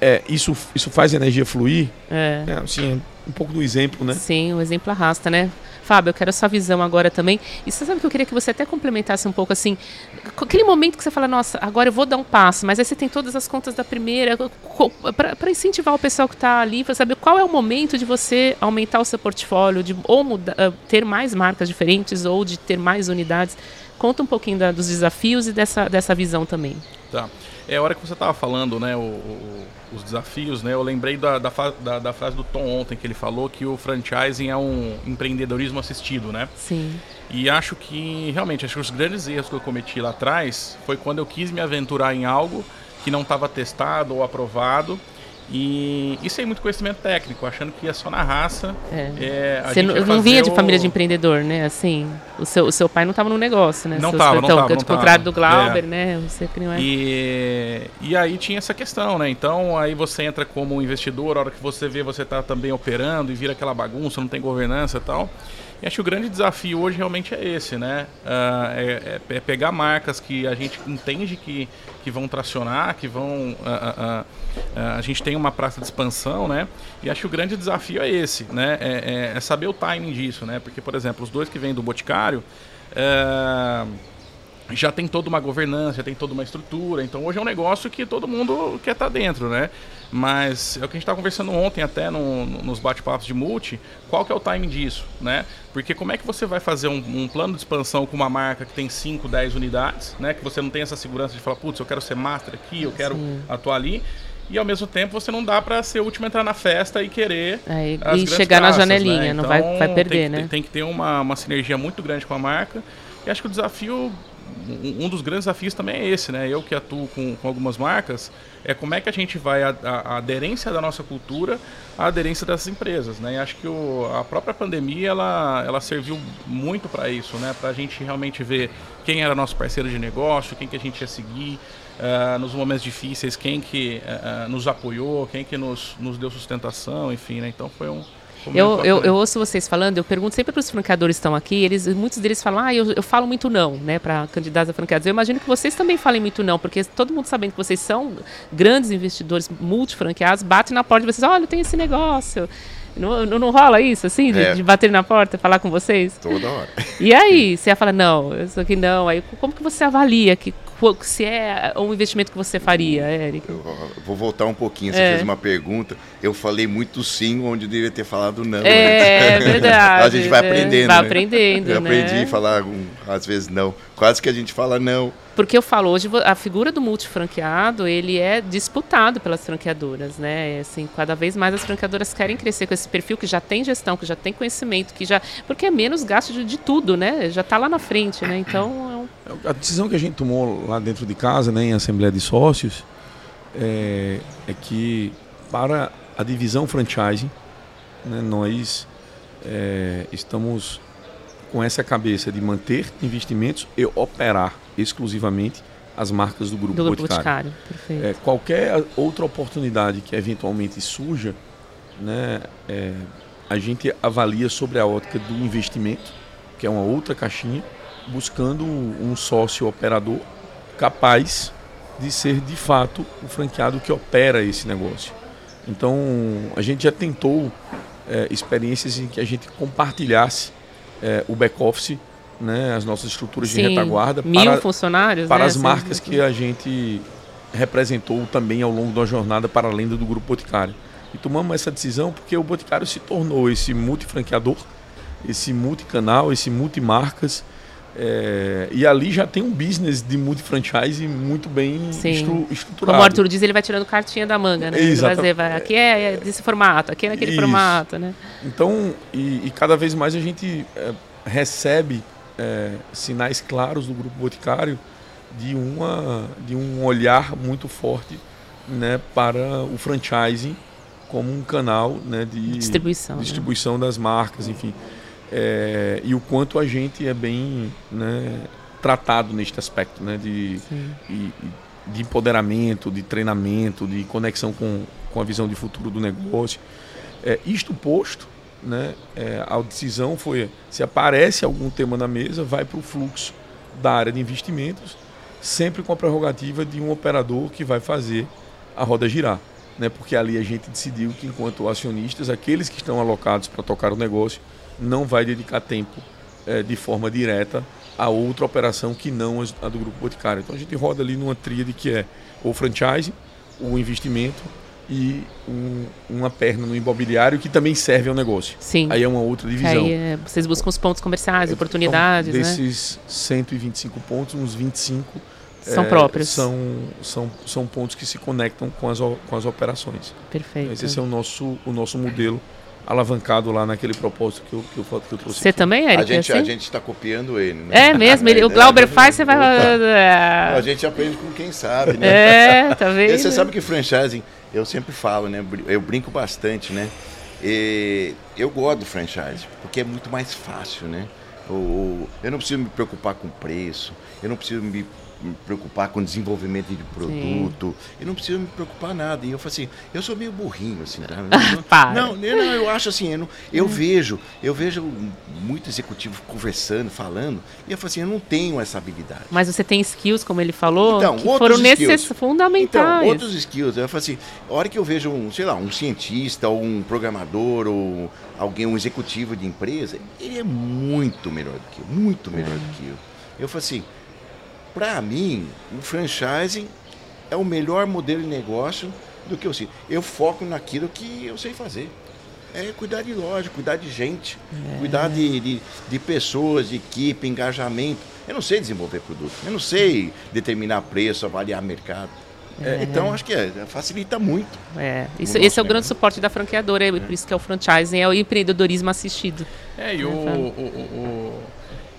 É, isso, isso faz a energia fluir. É. É, assim, um pouco do exemplo, né? Sim, o exemplo arrasta, né? Fábio, eu quero a sua visão agora também. E você sabe que eu queria que você até complementasse um pouco assim, aquele momento que você fala, nossa, agora eu vou dar um passo, mas aí você tem todas as contas da primeira, para incentivar o pessoal que está ali, para saber qual é o momento de você aumentar o seu portfólio, de ou muda- ah, ter mais marcas diferentes ou de ter mais unidades. Conta um pouquinho da- dos desafios e dessa, dessa visão também. Tá. É a hora que você estava falando, né, o- o- os desafios, né? Eu lembrei da, da, da- da frase do Tom ontem que ele falou que o franchising é um empreendedorismo assistido, né? Sim. E acho que realmente acho que os grandes erros que eu cometi lá atrás foi quando eu quis me aventurar em algo que não estava testado ou aprovado e, e sem muito conhecimento técnico, achando que ia só na raça. É. é, a Você não, não vinha de família de empreendedor, né? Assim, o seu, o seu pai não estava no negócio, né? Não Seus- tava, não então, tava, que não ao contrário do Glauber, É. né? Você que não é. E, e aí tinha essa questão, né? Então aí você entra como investidor, a hora que você vê você tá também operando e vira aquela bagunça, não tem governança e tal. E acho que o grande desafio hoje realmente é esse, né? Ah, é, é- é pegar marcas que a gente entende que, que vão tracionar, que vão. ah, ah, a gente tem uma praça de expansão, né? E acho que o grande desafio é esse, né? É, é- é saber o timing disso, né? Porque, por exemplo, os dois que vêm do Boticário. ah, já tem toda uma governança, já tem toda uma estrutura. Então hoje é um negócio que todo mundo quer estar dentro, né? Mas é o que a gente estava conversando ontem até no- no- nos bate-papos de multi, qual que é o timing disso, né? Porque como é que você vai fazer um, um plano de expansão com uma marca que tem 5, 10 unidades, né? Que você não tem essa segurança de falar, putz, eu quero ser master aqui, eu quero Sim. atuar ali. E ao mesmo tempo você não dá para ser o último a entrar na festa e querer É, e- e chegar na praças, janelinha, né? não vai- vai tem perder, que- né? Tem que ter uma, uma sinergia muito grande com a marca. E acho que o desafio, um dos grandes desafios também é esse, né? Eu que atuo com, com algumas marcas, é como é que a gente vai, a, a- a aderência da nossa cultura, a aderência dessas empresas, né? E acho que o, a própria pandemia, ela, ela serviu muito para isso, né? Para a gente realmente ver quem era nosso parceiro de negócio, quem que a gente ia seguir, ah, nos momentos difíceis, quem que ah, nos apoiou, quem que nos, nos deu sustentação, enfim, né? Então foi um... Eu, eu, eu ouço vocês falando, eu pergunto sempre para os franqueadores que estão aqui, eles, muitos deles falam, ah, eu, eu falo muito não, né, para candidatos a franqueados. Eu imagino que vocês também falem muito não, porque todo mundo sabendo que vocês são grandes investidores multifranqueados, bate na porta de vocês, olha, eu tenho esse negócio. Não, não, não rola isso, assim, de, É. de bater na porta, falar com vocês? Toda hora. E aí, você ia falar, não, isso aqui não. Aí, como que você avalia que, qu- se é um investimento que você faria, Eric? Eu vou voltar um pouquinho. Você É. fez uma pergunta. Eu falei muito sim onde eu deveria ter falado não. É, antes. verdade. a gente vai né? aprendendo. Vai né? aprendendo, Eu aprendi né? a falar um, às vezes não. Quase que a gente fala não. Porque eu falo, hoje a figura do multifranqueado, ele é disputado pelas franqueadoras, né? Assim, cada vez mais as franqueadoras querem crescer com esse perfil que já tem gestão, que já tem conhecimento, que já... Porque é menos gasto de, de tudo, né? Já está lá na frente, né? Então, é A decisão que a gente tomou lá dentro de casa, né, em Assembleia de Sócios, é, é que para a divisão franchising, né, nós é, estamos com essa cabeça de manter investimentos e operar exclusivamente as marcas do Grupo, do Grupo Boticário. Boticário. Perfeito. É, qualquer outra oportunidade que eventualmente surja, né, é, a gente avalia sobre a ótica do investimento, que é uma outra caixinha, buscando um sócio operador capaz de ser de fato o franqueado que opera esse negócio. Então, a gente já tentou é, experiências em que a gente compartilhasse é, o back-office, né, as nossas estruturas de Sim, retaguarda, mil para, funcionários, para né? as Assim, marcas que a gente representou também ao longo da jornada para além do Grupo Boticário. E tomamos essa decisão porque o Boticário se tornou esse multifranqueador, esse multicanal, esse multimarcas. É, e ali já tem um business de multifranchise muito bem estru- estruturado. Como o Arthur diz, ele vai tirando cartinha da manga, né? Ele vai aqui é é desse formato, aqui é naquele Isso. formato, né? Então, e, e cada vez mais a gente é, recebe é, sinais claros do Grupo Boticário de, uma, de um olhar muito forte né, para o franchising como um canal né, de Distribuição. né? distribuição das marcas, enfim. É, e o quanto a gente é bem né, tratado neste aspecto, né? De, e, de empoderamento, de treinamento, de conexão com, com a visão de futuro do negócio. É, isto posto, né, é, a decisão foi: se aparece algum tema na mesa, vai para o fluxo da área de investimentos, sempre com a prerrogativa de um operador que vai fazer a roda girar. Né, porque ali a gente decidiu que, enquanto acionistas, aqueles que estão alocados para tocar o negócio, não vai dedicar tempo é, de forma direta a outra operação que não a do Grupo Boticário. Então a gente roda ali numa tríade que é o franchise, o investimento e um, uma perna no imobiliário que também serve ao negócio. Sim. Aí é uma outra divisão. Aí é, vocês buscam os pontos comerciais, então, oportunidades, então, desses né? 125 pontos, uns 25 são é, próprios. São, são, são pontos que se conectam com as, com as operações. Perfeito. Esse é o nosso, o nosso modelo alavancado lá naquele propósito que eu, que eu, que eu trouxe. Você também, Eric? A gente assim? a gente está copiando ele, né? É mesmo, ele, o Glauber faz, você vai... A gente aprende com quem sabe, né? É, tá vendo? E você sabe que franchising, eu sempre falo, né? Eu brinco bastante, né? E eu gosto do franchise, porque é muito mais fácil, né? Eu não preciso me preocupar com preço, eu não preciso me me preocupar com desenvolvimento de produto. Sim. Eu não preciso me preocupar nada. E eu falo assim, eu sou meio burrinho, assim. Tá? não, não, não, eu acho assim, eu, não, eu vejo, eu vejo muito executivo conversando, falando, e eu falo assim, eu não tenho essa habilidade. Mas você tem skills, como ele falou, então, que foram necess... fundamentais. Então, outros skills. Eu falo assim, a hora que eu vejo um, sei lá, um cientista, ou um programador, ou alguém, um executivo de empresa, ele é muito melhor do que eu, muito melhor do que eu. Eu falo assim, para mim, o franchising é o melhor modelo de negócio do que eu sei. Eu foco naquilo que eu sei fazer. É cuidar de loja, cuidar de gente, é. cuidar de, de, de, pessoas, de equipe, engajamento. Eu não sei desenvolver produto, eu não sei determinar preço, avaliar mercado. É. É, então, acho que é, facilita muito. É. Isso, esse é o grande suporte da franqueadora, é, por isso que é o franchising, é o empreendedorismo assistido. É, e o, o, o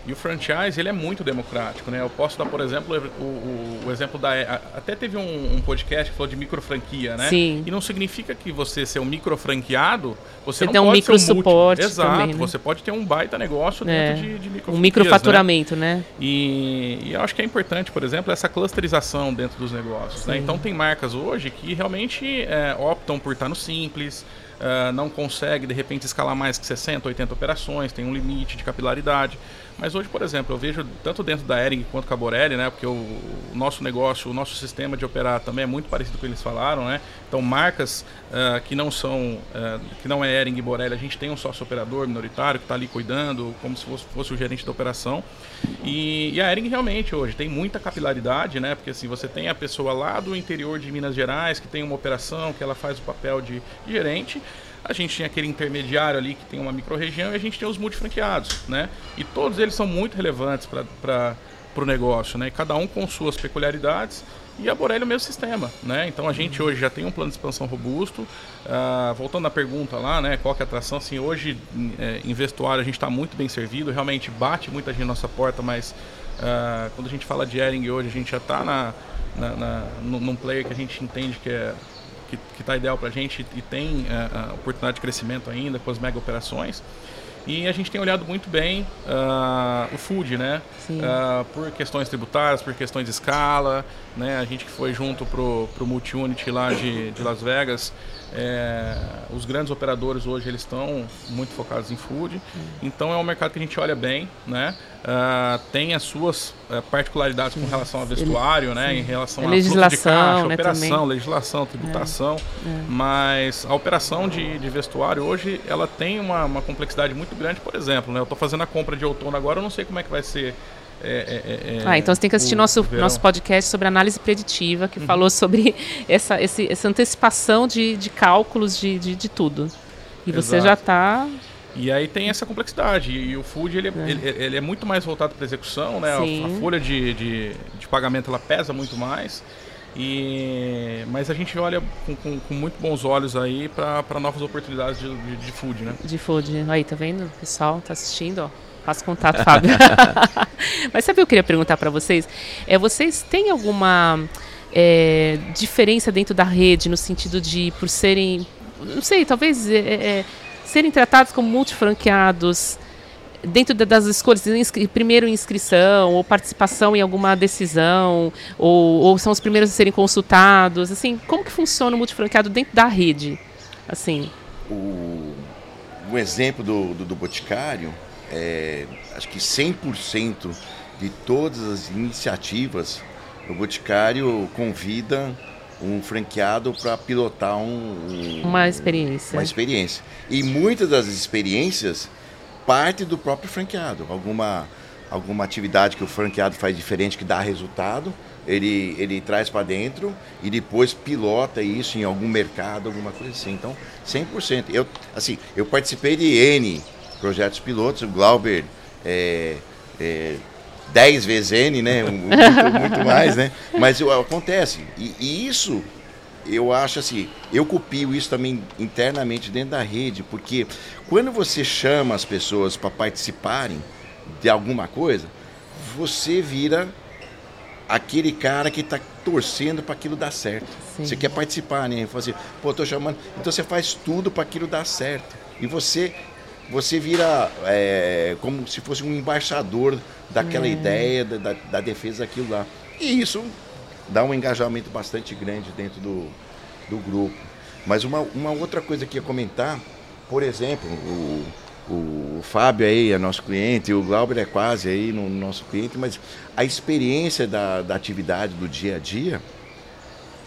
e o franchise, ele é muito democrático, né? Eu posso dar, por exemplo, o, o, o exemplo da... Até teve um, um, podcast que falou de micro franquia, né? Sim. E não significa que você ser um micro franqueado, você, você não tem um micro suporte Exato. Também, né? Você pode ter um baita negócio é. dentro de, de micro Um microfaturamento, né? né? E, e, eu acho que é importante, por exemplo, essa clusterização dentro dos negócios, né? Então tem marcas hoje que realmente é, optam por estar no simples, uh, não consegue de repente escalar mais que 60, 80 operações, tem um limite de capilaridade. Mas hoje, por exemplo, eu vejo tanto dentro da Ering quanto com a Borelli, né? Porque o, o, nosso negócio, o nosso sistema de operar também é muito parecido com o que eles falaram, né? Então, marcas uh, que não são, uh, que não é Ering e Borelli, a gente tem um sócio operador minoritário que está ali cuidando, como se fosse, fosse, o gerente da operação. E, e, a Ering realmente hoje tem muita capilaridade, né? Porque assim, você tem a pessoa lá do interior de Minas Gerais que tem uma operação, que ela faz o papel de gerente, a gente tem aquele intermediário ali que tem uma microrregião e a gente tem os multifranqueados, né? E todos eles são muito relevantes para o negócio, né? Cada um com suas peculiaridades e a Borelli o mesmo sistema, né? Então a gente hoje já tem um plano de expansão robusto. Uh, voltando à pergunta lá, né? Qual que é a atração? Assim, hoje é, em vestuário a gente está muito bem servido, realmente bate muita gente na nossa porta, mas uh, quando a gente fala de Ering hoje a gente já está na, na, na, num player que a gente entende que é que está ideal para a gente e tem uh, oportunidade de crescimento ainda com as mega operações. E a gente tem olhado muito bem uh, o food, né? Uh, por questões tributárias, por questões de escala, né? A gente que foi junto pro, pro Multi-Unity lá de, de Las Vegas, é, os grandes operadores hoje eles estão muito focados em food, então é um mercado que a gente olha bem, né? Uh, tem as suas uh, particularidades com relação ao vestuário, né? Em relação à legislação, de caixa, né, operação, também. legislação, tributação, é, é. mas a operação de, de, vestuário hoje ela tem uma, uma, complexidade muito grande, por exemplo, né? Eu estou fazendo a compra de outono agora, eu não sei como é que vai ser é, é, é, ah, então você tem que assistir nosso, nosso podcast sobre análise preditiva, que uhum. falou sobre essa, esse, essa antecipação de, de cálculos de, de, de tudo. E Exato. você já está. E aí tem essa complexidade. E o food ele é, é. Ele, ele é muito mais voltado para execução, né? A, a, folha de, de, de, pagamento ela pesa muito mais. E, mas a gente olha com, com, com muito bons olhos aí para novas oportunidades de, de, de, food, né? De food. Aí, tá vendo? O pessoal tá assistindo, ó. Faça contato, Fábio. Mas sabe o que eu queria perguntar para vocês? É, vocês têm alguma é, diferença dentro da rede no sentido de, por serem, não sei, talvez é, é, serem tratados como multifranqueados, dentro das escolhas, inscri primeiro inscrição, ou participação em alguma decisão, ou, ou, são os primeiros a serem consultados? Assim, como que funciona o multifranqueado dentro da rede? Assim. O, um exemplo do, do, do Boticário, é, acho que 100% de todas as iniciativas, o Boticário convida um franqueado para pilotar um, um, uma experiência. Uma experiência. E muitas das experiências parte do próprio franqueado. Alguma, alguma atividade que o franqueado faz diferente que dá resultado, ele, ele traz para dentro e depois pilota isso em algum mercado, alguma coisa assim. Então, 100%. Eu, assim, eu participei de N projetos pilotos, o Glauber é, é 10 vezes N, né? Muito, muito mais, né? Mas acontece. E, e, isso, eu acho assim, eu copio isso também internamente dentro da rede, porque quando você chama as pessoas para participarem de alguma coisa, você vira aquele cara que está torcendo para aquilo dar certo. Sim. Você quer participar, né? Você, assim, pô, tô chamando. Então você faz tudo para aquilo dar certo. E você você vira é, como se fosse um embaixador daquela é. ideia da, da, da, defesa daquilo lá. E isso dá um engajamento bastante grande dentro do, do grupo. Mas uma, uma outra coisa que ia comentar por exemplo, o, o Fábio aí é nosso cliente, o Glauber é quase aí no nosso cliente, mas a experiência da, da atividade do dia a dia,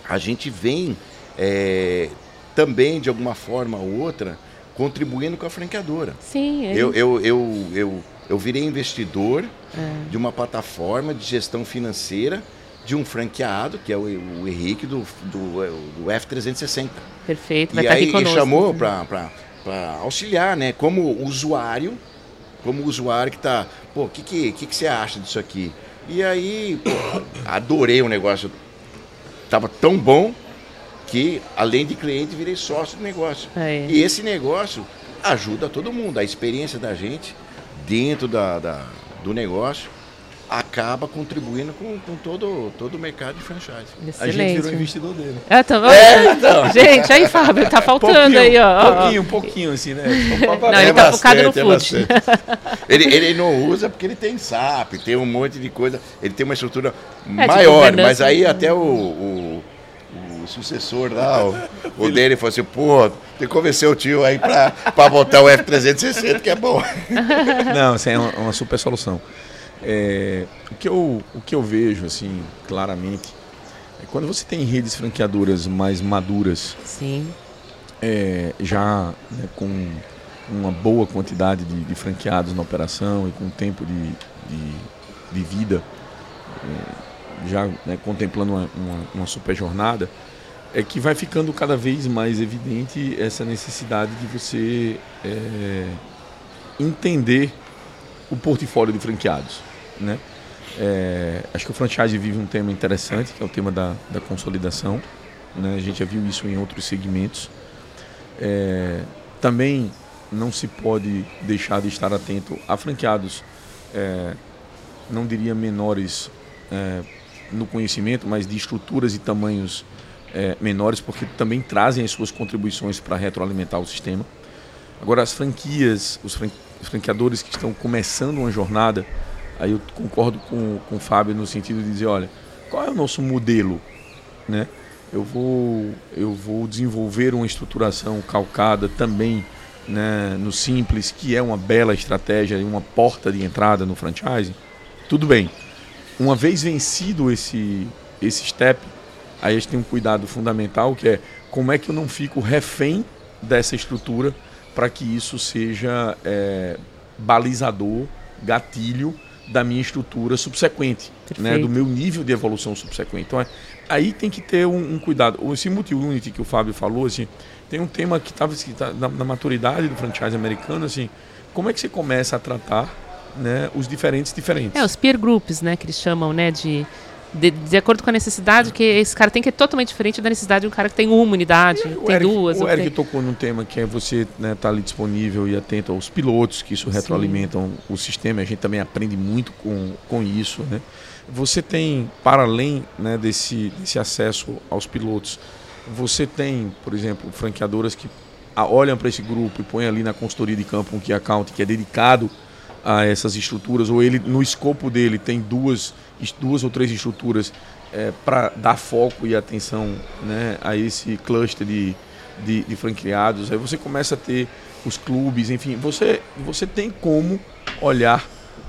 a gente vem é, também, de alguma forma ou outra, contribuindo com a franqueadora. Sim, é eu, eu, eu, eu, eu virei investidor é. de uma plataforma de gestão financeira de um franqueado, que é o, o Henrique do, do, do F360. Perfeito, vai e estar aí ele chamou para para auxiliar, né? Como usuário, como usuário que tá, pô, o que, que, que, que você acha disso aqui? E aí, pô, adorei o negócio. Tava tão bom que, além de cliente, virei sócio do negócio. É. E esse negócio ajuda todo mundo. A experiência da gente dentro da, da do negócio acaba contribuindo com, com todo, todo o mercado de franchise. Excelente. A gente virou investidor dele. É, tá é, então. Gente, aí, Fábio, tá faltando aí, ó. Pouquinho, pouquinho, assim, né? Não, ele é tá focado no food. É ele, ele não usa porque ele tem SAP, tem um monte de coisa. Ele tem uma estrutura é, maior, mas aí até o, o o sucessor lá, o, o dele, falou assim, pô, tem que convencer o tio aí pra, pra botar o F360, que é bom. Não, isso é uma, uma super solução. É, o, que eu, o que eu vejo, assim, claramente, é quando você tem redes franqueadoras mais maduras, Sim. É, já né, com uma boa quantidade de, de, franqueados na operação e com tempo de, de, de vida, é, já né, contemplando uma, uma, uma super jornada, é que vai ficando cada vez mais evidente essa necessidade de você é, entender o portfólio de franqueados né? É, acho que o franchise vive um tema interessante, que é o tema da, da consolidação. Né? A gente já viu isso em outros segmentos. É, também não se pode deixar de estar atento a franqueados, é, não diria menores é, no conhecimento, mas de estruturas e tamanhos é, menores, porque também trazem as suas contribuições para retroalimentar o sistema. Agora, as franquias, os franqueadores que estão começando uma jornada, Aí eu concordo com, com o Fábio no sentido de dizer, olha, qual é o nosso modelo? Né? Eu, vou, eu vou desenvolver uma estruturação calcada também né, no simples, que é uma bela estratégia e uma porta de entrada no franchising. Tudo bem. Uma vez vencido esse, esse step, aí a gente tem um cuidado fundamental que é como é que eu não fico refém dessa estrutura para que isso seja é, balizador, gatilho da minha estrutura subsequente, né, do meu nível de evolução subsequente. Então, é, aí tem que ter um, um cuidado. Esse multi-unity que o Fábio falou, assim, tem um tema que estava tá na, na, maturidade do franchise americano, assim, como é que você começa a tratar né, os diferentes diferentes? É, os peer groups, né, que eles chamam, né, de de, de, acordo com a necessidade, que esse cara tem que é totalmente diferente da necessidade de um cara que tem uma unidade, o tem Eric, duas. O Eric tem... tocou num tema que é você estar né, tá ali disponível e atento aos pilotos, que isso retroalimentam Sim. o sistema, a gente também aprende muito com, com isso. Né? Você tem, para além né, desse, desse acesso aos pilotos, você tem, por exemplo, franqueadoras que olham para esse grupo e põem ali na consultoria de campo um key account que é dedicado a essas estruturas, ou ele no escopo dele tem duas, duas ou três estruturas é, para dar foco e atenção né, a esse cluster de, de, de franqueados, aí você começa a ter os clubes, enfim, você, você tem como olhar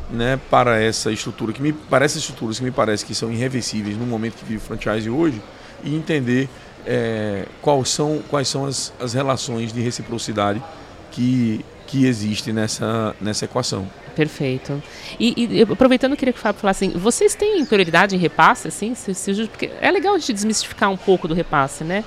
né, para essa estrutura, que me parece estruturas que me parece que são irreversíveis no momento que vive o franchise hoje, e entender é, quais são, quais são as, as relações de reciprocidade que, que existem nessa, nessa equação. Perfeito. E, e aproveitando, eu queria que o Fábio falasse assim, vocês têm prioridade em repasse, assim? Se, se, porque é legal a gente desmistificar um pouco do repasse, né?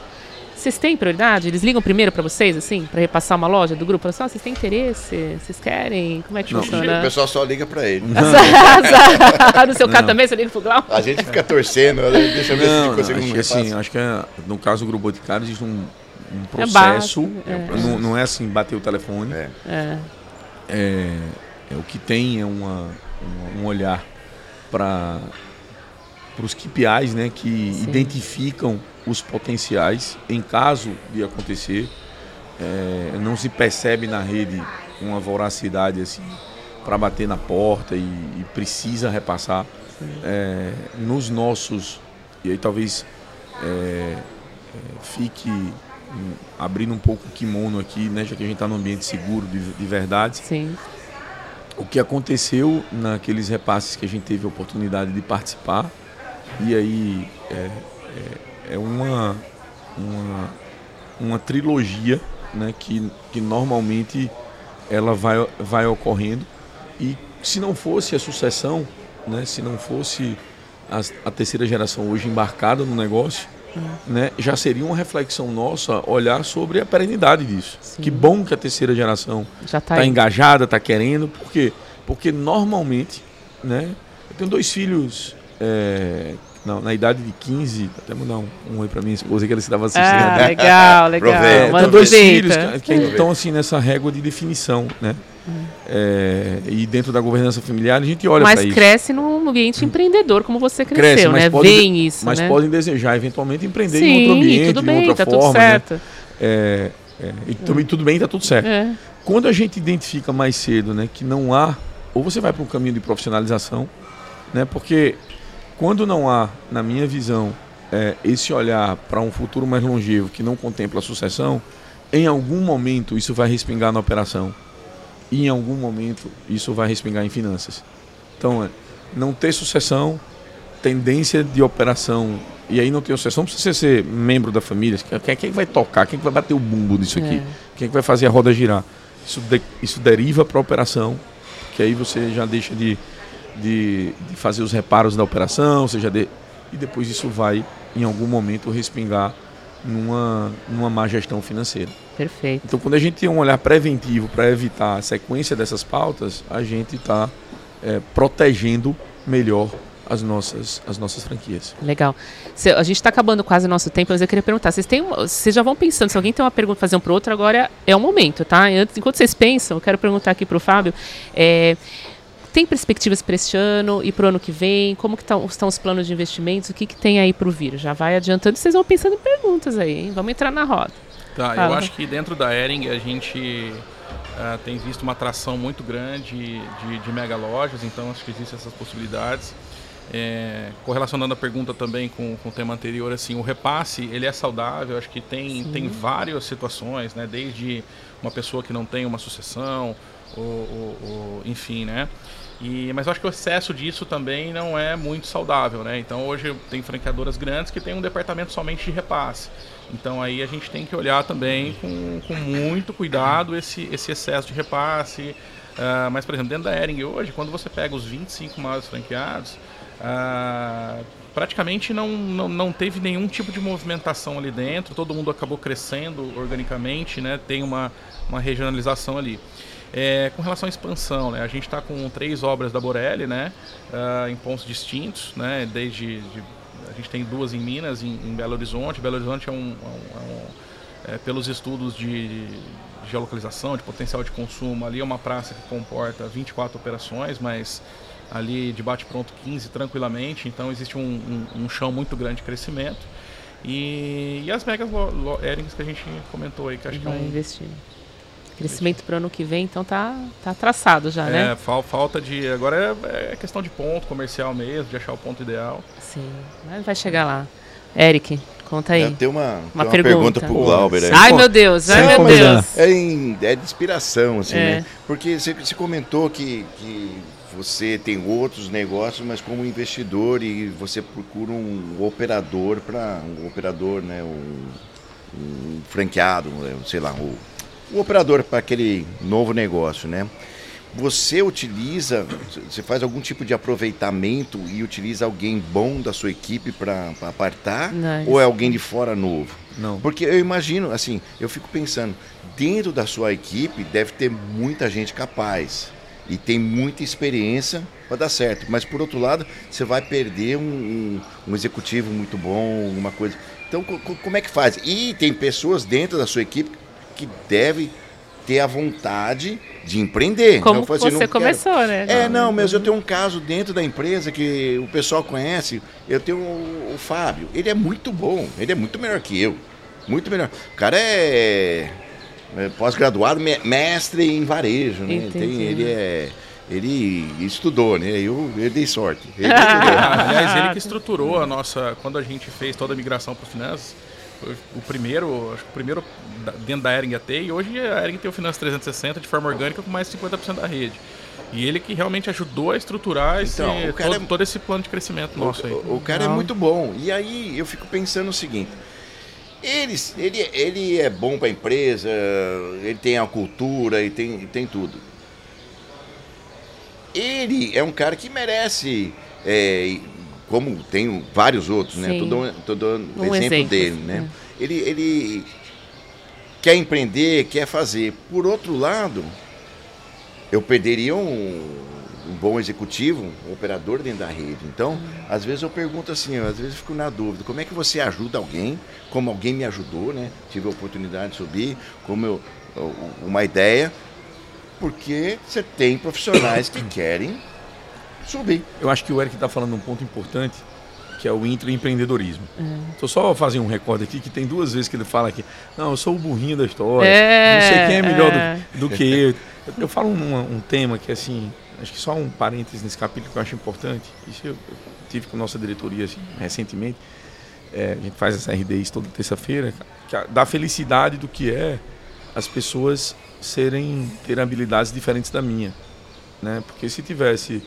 Vocês têm prioridade? Eles ligam primeiro para vocês, assim, para repassar uma loja do grupo? Falam assim, oh, vocês têm interesse? Vocês querem? Como é que não, funciona? O pessoal só liga para ele. no seu caso também, você liga pro Glau? A gente fica torcendo, né? deixa eu ver não, se consegue um assim, Acho que é, no caso do grupo Boticário existe um, um processo, é é. Não, não, é assim, bater o telefone. É. é. é é, o que tem é uma, uma um olhar para os KPIs né, que Sim. identificam os potenciais em caso de acontecer. É, não se percebe na rede uma voracidade assim para bater na porta e, e precisa repassar. É, nos nossos, e aí talvez é, é fique abrindo um pouco o kimono aqui, né, já que a gente está num ambiente seguro de, de verdade. Sim o que aconteceu naqueles repasses que a gente teve a oportunidade de participar. E aí é, é, é uma, uma, uma trilogia né, que, que normalmente ela vai, vai ocorrendo. E se não fosse a sucessão, né, se não fosse a, a terceira geração hoje embarcada no negócio, né, já seria uma reflexão nossa olhar sobre a perenidade disso. Sim. Que bom que a terceira geração está tá engajada, está querendo, por quê? Porque normalmente, né, eu tenho dois filhos é, não, na idade de 15, até mandar um, um oi para minha esposa que ela estava assistindo. Ah, legal, legal. Então, dois filhos que, que estão assim nessa régua de definição, né? É, e dentro da governança familiar a gente olha para isso. Mas cresce num ambiente empreendedor como você cresceu, cresce, né? Pode, Vem isso, Mas né? podem desejar eventualmente empreender Sim, em outro ambiente, tudo bem, de outra tá forma. Tudo né? certo. Né? É, é, e também tudo bem, está tudo certo. É. Quando a gente identifica mais cedo, né, que não há, ou você vai para um caminho de profissionalização, né? Porque quando não há, na minha visão, é, esse olhar para um futuro mais longevo que não contempla a sucessão, em algum momento isso vai respingar na operação e em algum momento isso vai respingar em finanças. Então, é, não ter sucessão, tendência de operação, e aí não ter sucessão, não precisa ser membro da família. Quem, é que vai tocar? Quem é que vai bater o bumbo disso aqui? É. Quem é que vai fazer a roda girar? Isso, de, isso deriva para a operação, que aí você já deixa de, de, de, fazer os reparos da operação, seja de, e depois isso vai, em algum momento, respingar numa, numa má gestão financeira. Perfeito. Então, quando a gente tem um olhar preventivo para evitar a sequência dessas pautas, a gente está é, protegendo melhor as nossas, as nossas franquias. Legal. Se, a gente está acabando quase o nosso tempo, mas eu queria perguntar, vocês, têm, vocês já vão pensando, se alguém tem uma pergunta fazer um para o outro, agora é o momento, tá? Enquanto vocês pensam, eu quero perguntar aqui para o Fábio, é, tem perspectivas para este ano e para o ano que vem? Como que tão, estão os planos de investimentos? O que, que tem aí para o vir? Já vai adiantando, vocês vão pensando em perguntas aí, hein? Vamos entrar na roda. Tá, Fala. eu acho que dentro da Ering a gente uh, tem visto uma atração muito grande de, de mega lojas, então acho que existem essas possibilidades. É, correlacionando a pergunta também com, com, o tema anterior, assim, o repasse ele é saudável, acho que tem, tem várias situações, né? Desde uma pessoa que não tem uma sucessão, ou, ou, ou enfim, né? E, mas eu acho que o excesso disso também não é muito saudável, né? Então hoje tem franqueadoras grandes que têm um departamento somente de repasse. Então aí a gente tem que olhar também com, com muito cuidado esse, esse excesso de repasse. Uh, mas, por exemplo, dentro da Ering hoje, quando você pega os 25 maiores franqueados, uh, praticamente não, não, não teve nenhum tipo de movimentação ali dentro, todo mundo acabou crescendo organicamente, né? tem uma, uma regionalização ali. É, com relação à expansão, né, a gente está com três obras da Borelli, né, uh, em pontos distintos, né, desde de, a gente tem duas em Minas, em, em Belo Horizonte. Belo Horizonte é um, é um, é, pelos estudos de, de geolocalização, de potencial de consumo, ali é uma praça que comporta 24 operações, mas ali de bate-pronto 15 tranquilamente, então existe um, um, um, chão muito grande de crescimento. E, e as megas airings que a gente comentou aí, que acho que é um, investir. Crescimento para o ano que vem, então tá, tá traçado já, é, né? É, falta de. Agora é, é, questão de ponto comercial mesmo, de achar o ponto ideal. Sim, mas vai chegar lá. Eric, conta aí. É, tem uma, uma, tem uma pergunta, pergunta pro Glauber aí. Ai, meu Deus, ai, meu Deus. É, em, é de inspiração, assim, é. né? Porque você, você comentou que, que você tem outros negócios, mas como investidor e você procura um operador para um operador, né, um, um franqueado, sei lá, um, um operador para aquele novo negócio, né? Você utiliza, você faz algum tipo de aproveitamento e utiliza alguém bom da sua equipe para apartar? Não, ou é alguém de fora novo? Não. Porque eu imagino, assim, eu fico pensando, dentro da sua equipe deve ter muita gente capaz e tem muita experiência para dar certo. Mas por outro lado, você vai perder um, um, um executivo muito bom, uma coisa. Então, como é que faz? E tem pessoas dentro da sua equipe que devem ter a vontade de empreender. Como então, assim, você começou, quero... né? É, não, mas eu tenho um caso dentro da empresa que o pessoal conhece. Eu tenho o, o Fábio. Ele é muito bom. Ele é muito melhor que eu. Muito melhor. O cara é é, pós-graduado, mestre em varejo, né? Tem, ele é ele estudou, né? Eu, eu dei sorte. Ele Aliás, ele que estruturou a nossa. Quando a gente fez toda a migração para o Finanças, o primeiro, acho que o primeiro dentro da Ering AT, e hoje a Ering tem o Finanças 360 de forma orgânica com mais de 50% da rede. E ele que realmente ajudou a estruturar então, esse, todo, é... todo, esse plano de crescimento nosso o, aí. O, o cara Não. é muito bom. E aí eu fico pensando o seguinte. Ele, ele, ele é bom para a empresa, ele tem a cultura e tem, tem tudo. Ele é um cara que merece, é, como tem vários outros, né? Estou dando um exemplo, exemplo, dele, né? É. Ele, ele quer empreender, quer fazer. Por outro lado, eu perderia um, um bom executivo, um operador dentro da rede. Então, às vezes eu pergunto assim, às vezes eu fico na dúvida, como é que você ajuda alguém, como alguém me ajudou, né? Tive a oportunidade de subir, como eu, uma ideia, porque você tem profissionais que querem subir. Eu acho que o Eric está falando um ponto importante, que é o intraempreendedorismo. Estou é. só fazer um recorde aqui, que tem duas vezes que ele fala aqui, não, eu sou o burrinho da história, é, não sei quem é melhor é. Do, do, que eu. Eu falo um, um tema que, assim, Acho que só um parênteses nesse capítulo que eu acho importante. Isso eu, tive com a nossa diretoria assim, recentemente. É, a gente faz essa RD toda terça-feira, da felicidade do que é as pessoas serem ter habilidades diferentes da minha, né? Porque se tivesse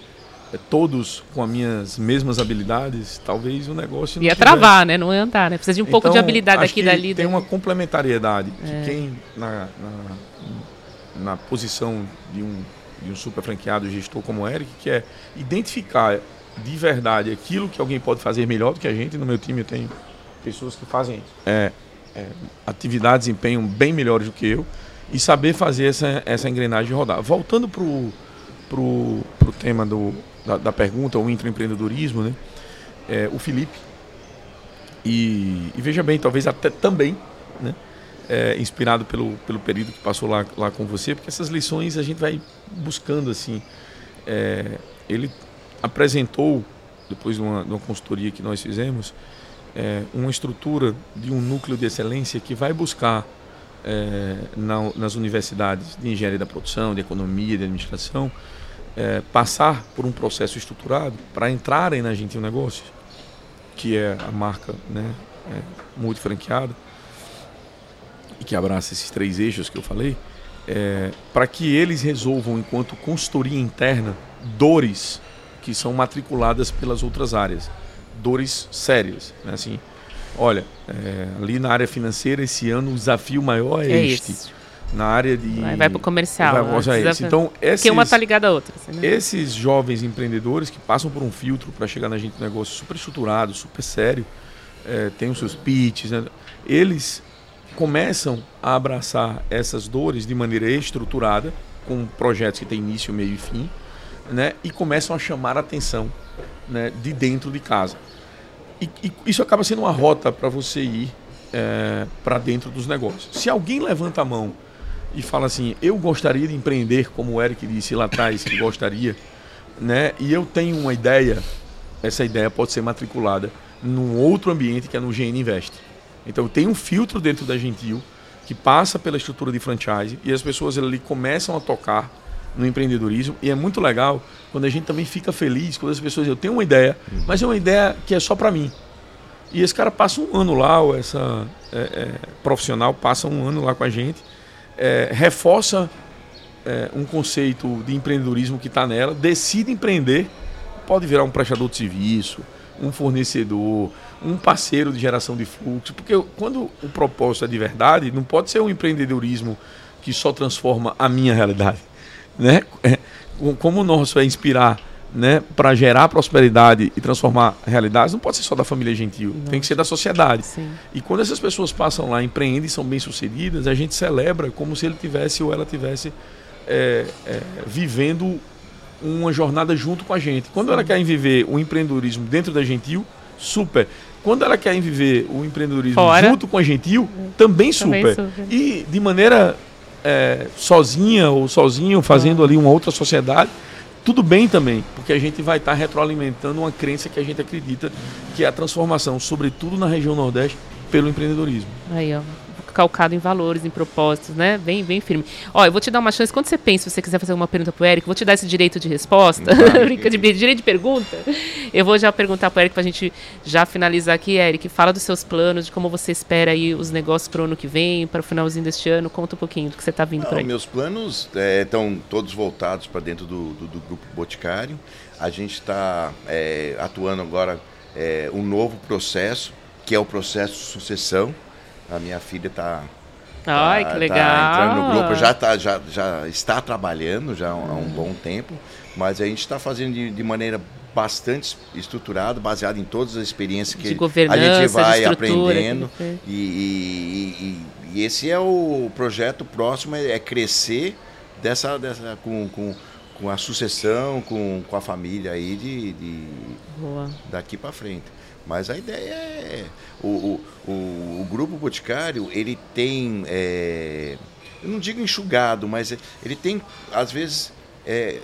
todos com as minhas mesmas habilidades, talvez o negócio não ia travar, né? Não ia andar, né? Precisa de um então, pouco de então, habilidade aqui dali. Tem uma complementariedade é. que quem na, na, na posição de um de um super franqueado gestor como o Eric, que é identificar de verdade aquilo que alguém pode fazer melhor do que a gente. No meu time eu tenho pessoas que fazem é, é, atividades, desempenham bem melhores do que eu e saber fazer essa, essa engrenagem rodar. Voltando para o pro, pro tema do, da, da pergunta, o intraempreendedorismo, né? É, o Felipe, e, e, veja bem, talvez até também, né? é, inspirado pelo, pelo período que passou lá, lá com você, porque essas lições a gente vai buscando assim. É, ele apresentou, depois de uma, de uma, consultoria que nós fizemos, é, uma estrutura de um núcleo de excelência que vai buscar é, na, nas universidades de engenharia da produção, de economia, de administração, é, passar por um processo estruturado para entrarem na Gentil Negócios, que é a marca né, é, multifranqueada, e que abraça esses três eixos que eu falei, é, para que eles resolvam, enquanto consultoria interna, dores que são matriculadas pelas outras áreas, dores sérias, né? assim, olha, é, ali na área financeira esse ano o desafio maior é, é este. Isso. Na área de. Vai, vai para o comercial. Vai, né? Então, esses, Porque uma está ligada à outra. Assim, né? Esses jovens empreendedores que passam por um filtro para chegar na gente um negócio super estruturado, super sério, é, tem os seus pitches, né? eles começam a abraçar essas dores de maneira estruturada, com projetos que têm início, meio e fim, né? e começam a chamar a atenção né, de dentro de casa. E, e isso acaba sendo uma rota para você ir é, para dentro dos negócios. Se alguém levanta a mão e fala assim, eu gostaria de empreender, como o Eric disse lá atrás que gostaria, né? e eu tenho uma ideia, essa ideia pode ser matriculada num outro ambiente que é no GN Invest. Então tem um filtro dentro da Gentil que passa pela estrutura de franchise e as pessoas ali começam a tocar no empreendedorismo e é muito legal quando a gente também fica feliz quando as pessoas eu tenho uma ideia, mas é uma ideia que é só para mim. E esse cara passa um ano lá, ou essa é, é, profissional passa um ano lá com a gente, é, reforça é, um conceito de empreendedorismo que está nela, decide empreender, pode virar um prestador de serviço, um fornecedor, um parceiro de geração de fluxo, porque quando o propósito é de verdade, não pode ser um empreendedorismo que só transforma a minha realidade, né? É, como o nosso é inspirar né, para gerar prosperidade e transformar realidades, não pode ser só da família gentil, não. tem que ser da sociedade. Sim. E quando essas pessoas passam lá, empreendem e são bem-sucedidas, a gente celebra como se ele tivesse ou ela tivesse é, é, vivendo uma jornada junto com a gente. Quando Sim. ela quer viver o empreendedorismo dentro da Gentil, super. Quando ela quer viver o empreendedorismo Fora. junto com a Gentil, também super. Também super. E de maneira é, sozinha ou sozinho, fazendo ah. ali uma outra sociedade, tudo bem também, porque a gente vai estar retroalimentando uma crença que a gente acredita que é a transformação, sobretudo na região Nordeste, pelo empreendedorismo. Aí, ó calcado em valores, em propósitos, né? Bem, bem firme. Ó, eu vou te dar uma chance. Quando você pensa, se você quiser fazer uma pergunta pro Eric, vou te dar esse direito de resposta. Brinca de direito de pergunta. Eu vou já perguntar pro Eric pra gente já finalizar aqui. Eric, fala dos seus planos, de como você espera aí os negócios pro ano que vem, para o finalzinho deste ano. Conta um pouquinho do que você tá vindo Não, por aí. Meus planos estão é, todos voltados para dentro do, do, do, Grupo Boticário. A gente está é, atuando agora é, um novo processo, que é o processo de sucessão a minha filha está Ai, tá, que legal. Tá entrando no grupo, já, tá, já, já está trabalhando já há um, um bom tempo, mas a gente está fazendo de, de, maneira bastante estruturada, baseada em todas as experiências que a gente vai aprendendo. E, e, e, e, esse é o projeto próximo, é, é crescer dessa, dessa com, com, com a sucessão, com, com a família aí de, de daqui para frente. Mas a ideia é. O, o, o, o grupo Boticário, ele tem. É, eu não digo enxugado, mas ele tem, às vezes. É,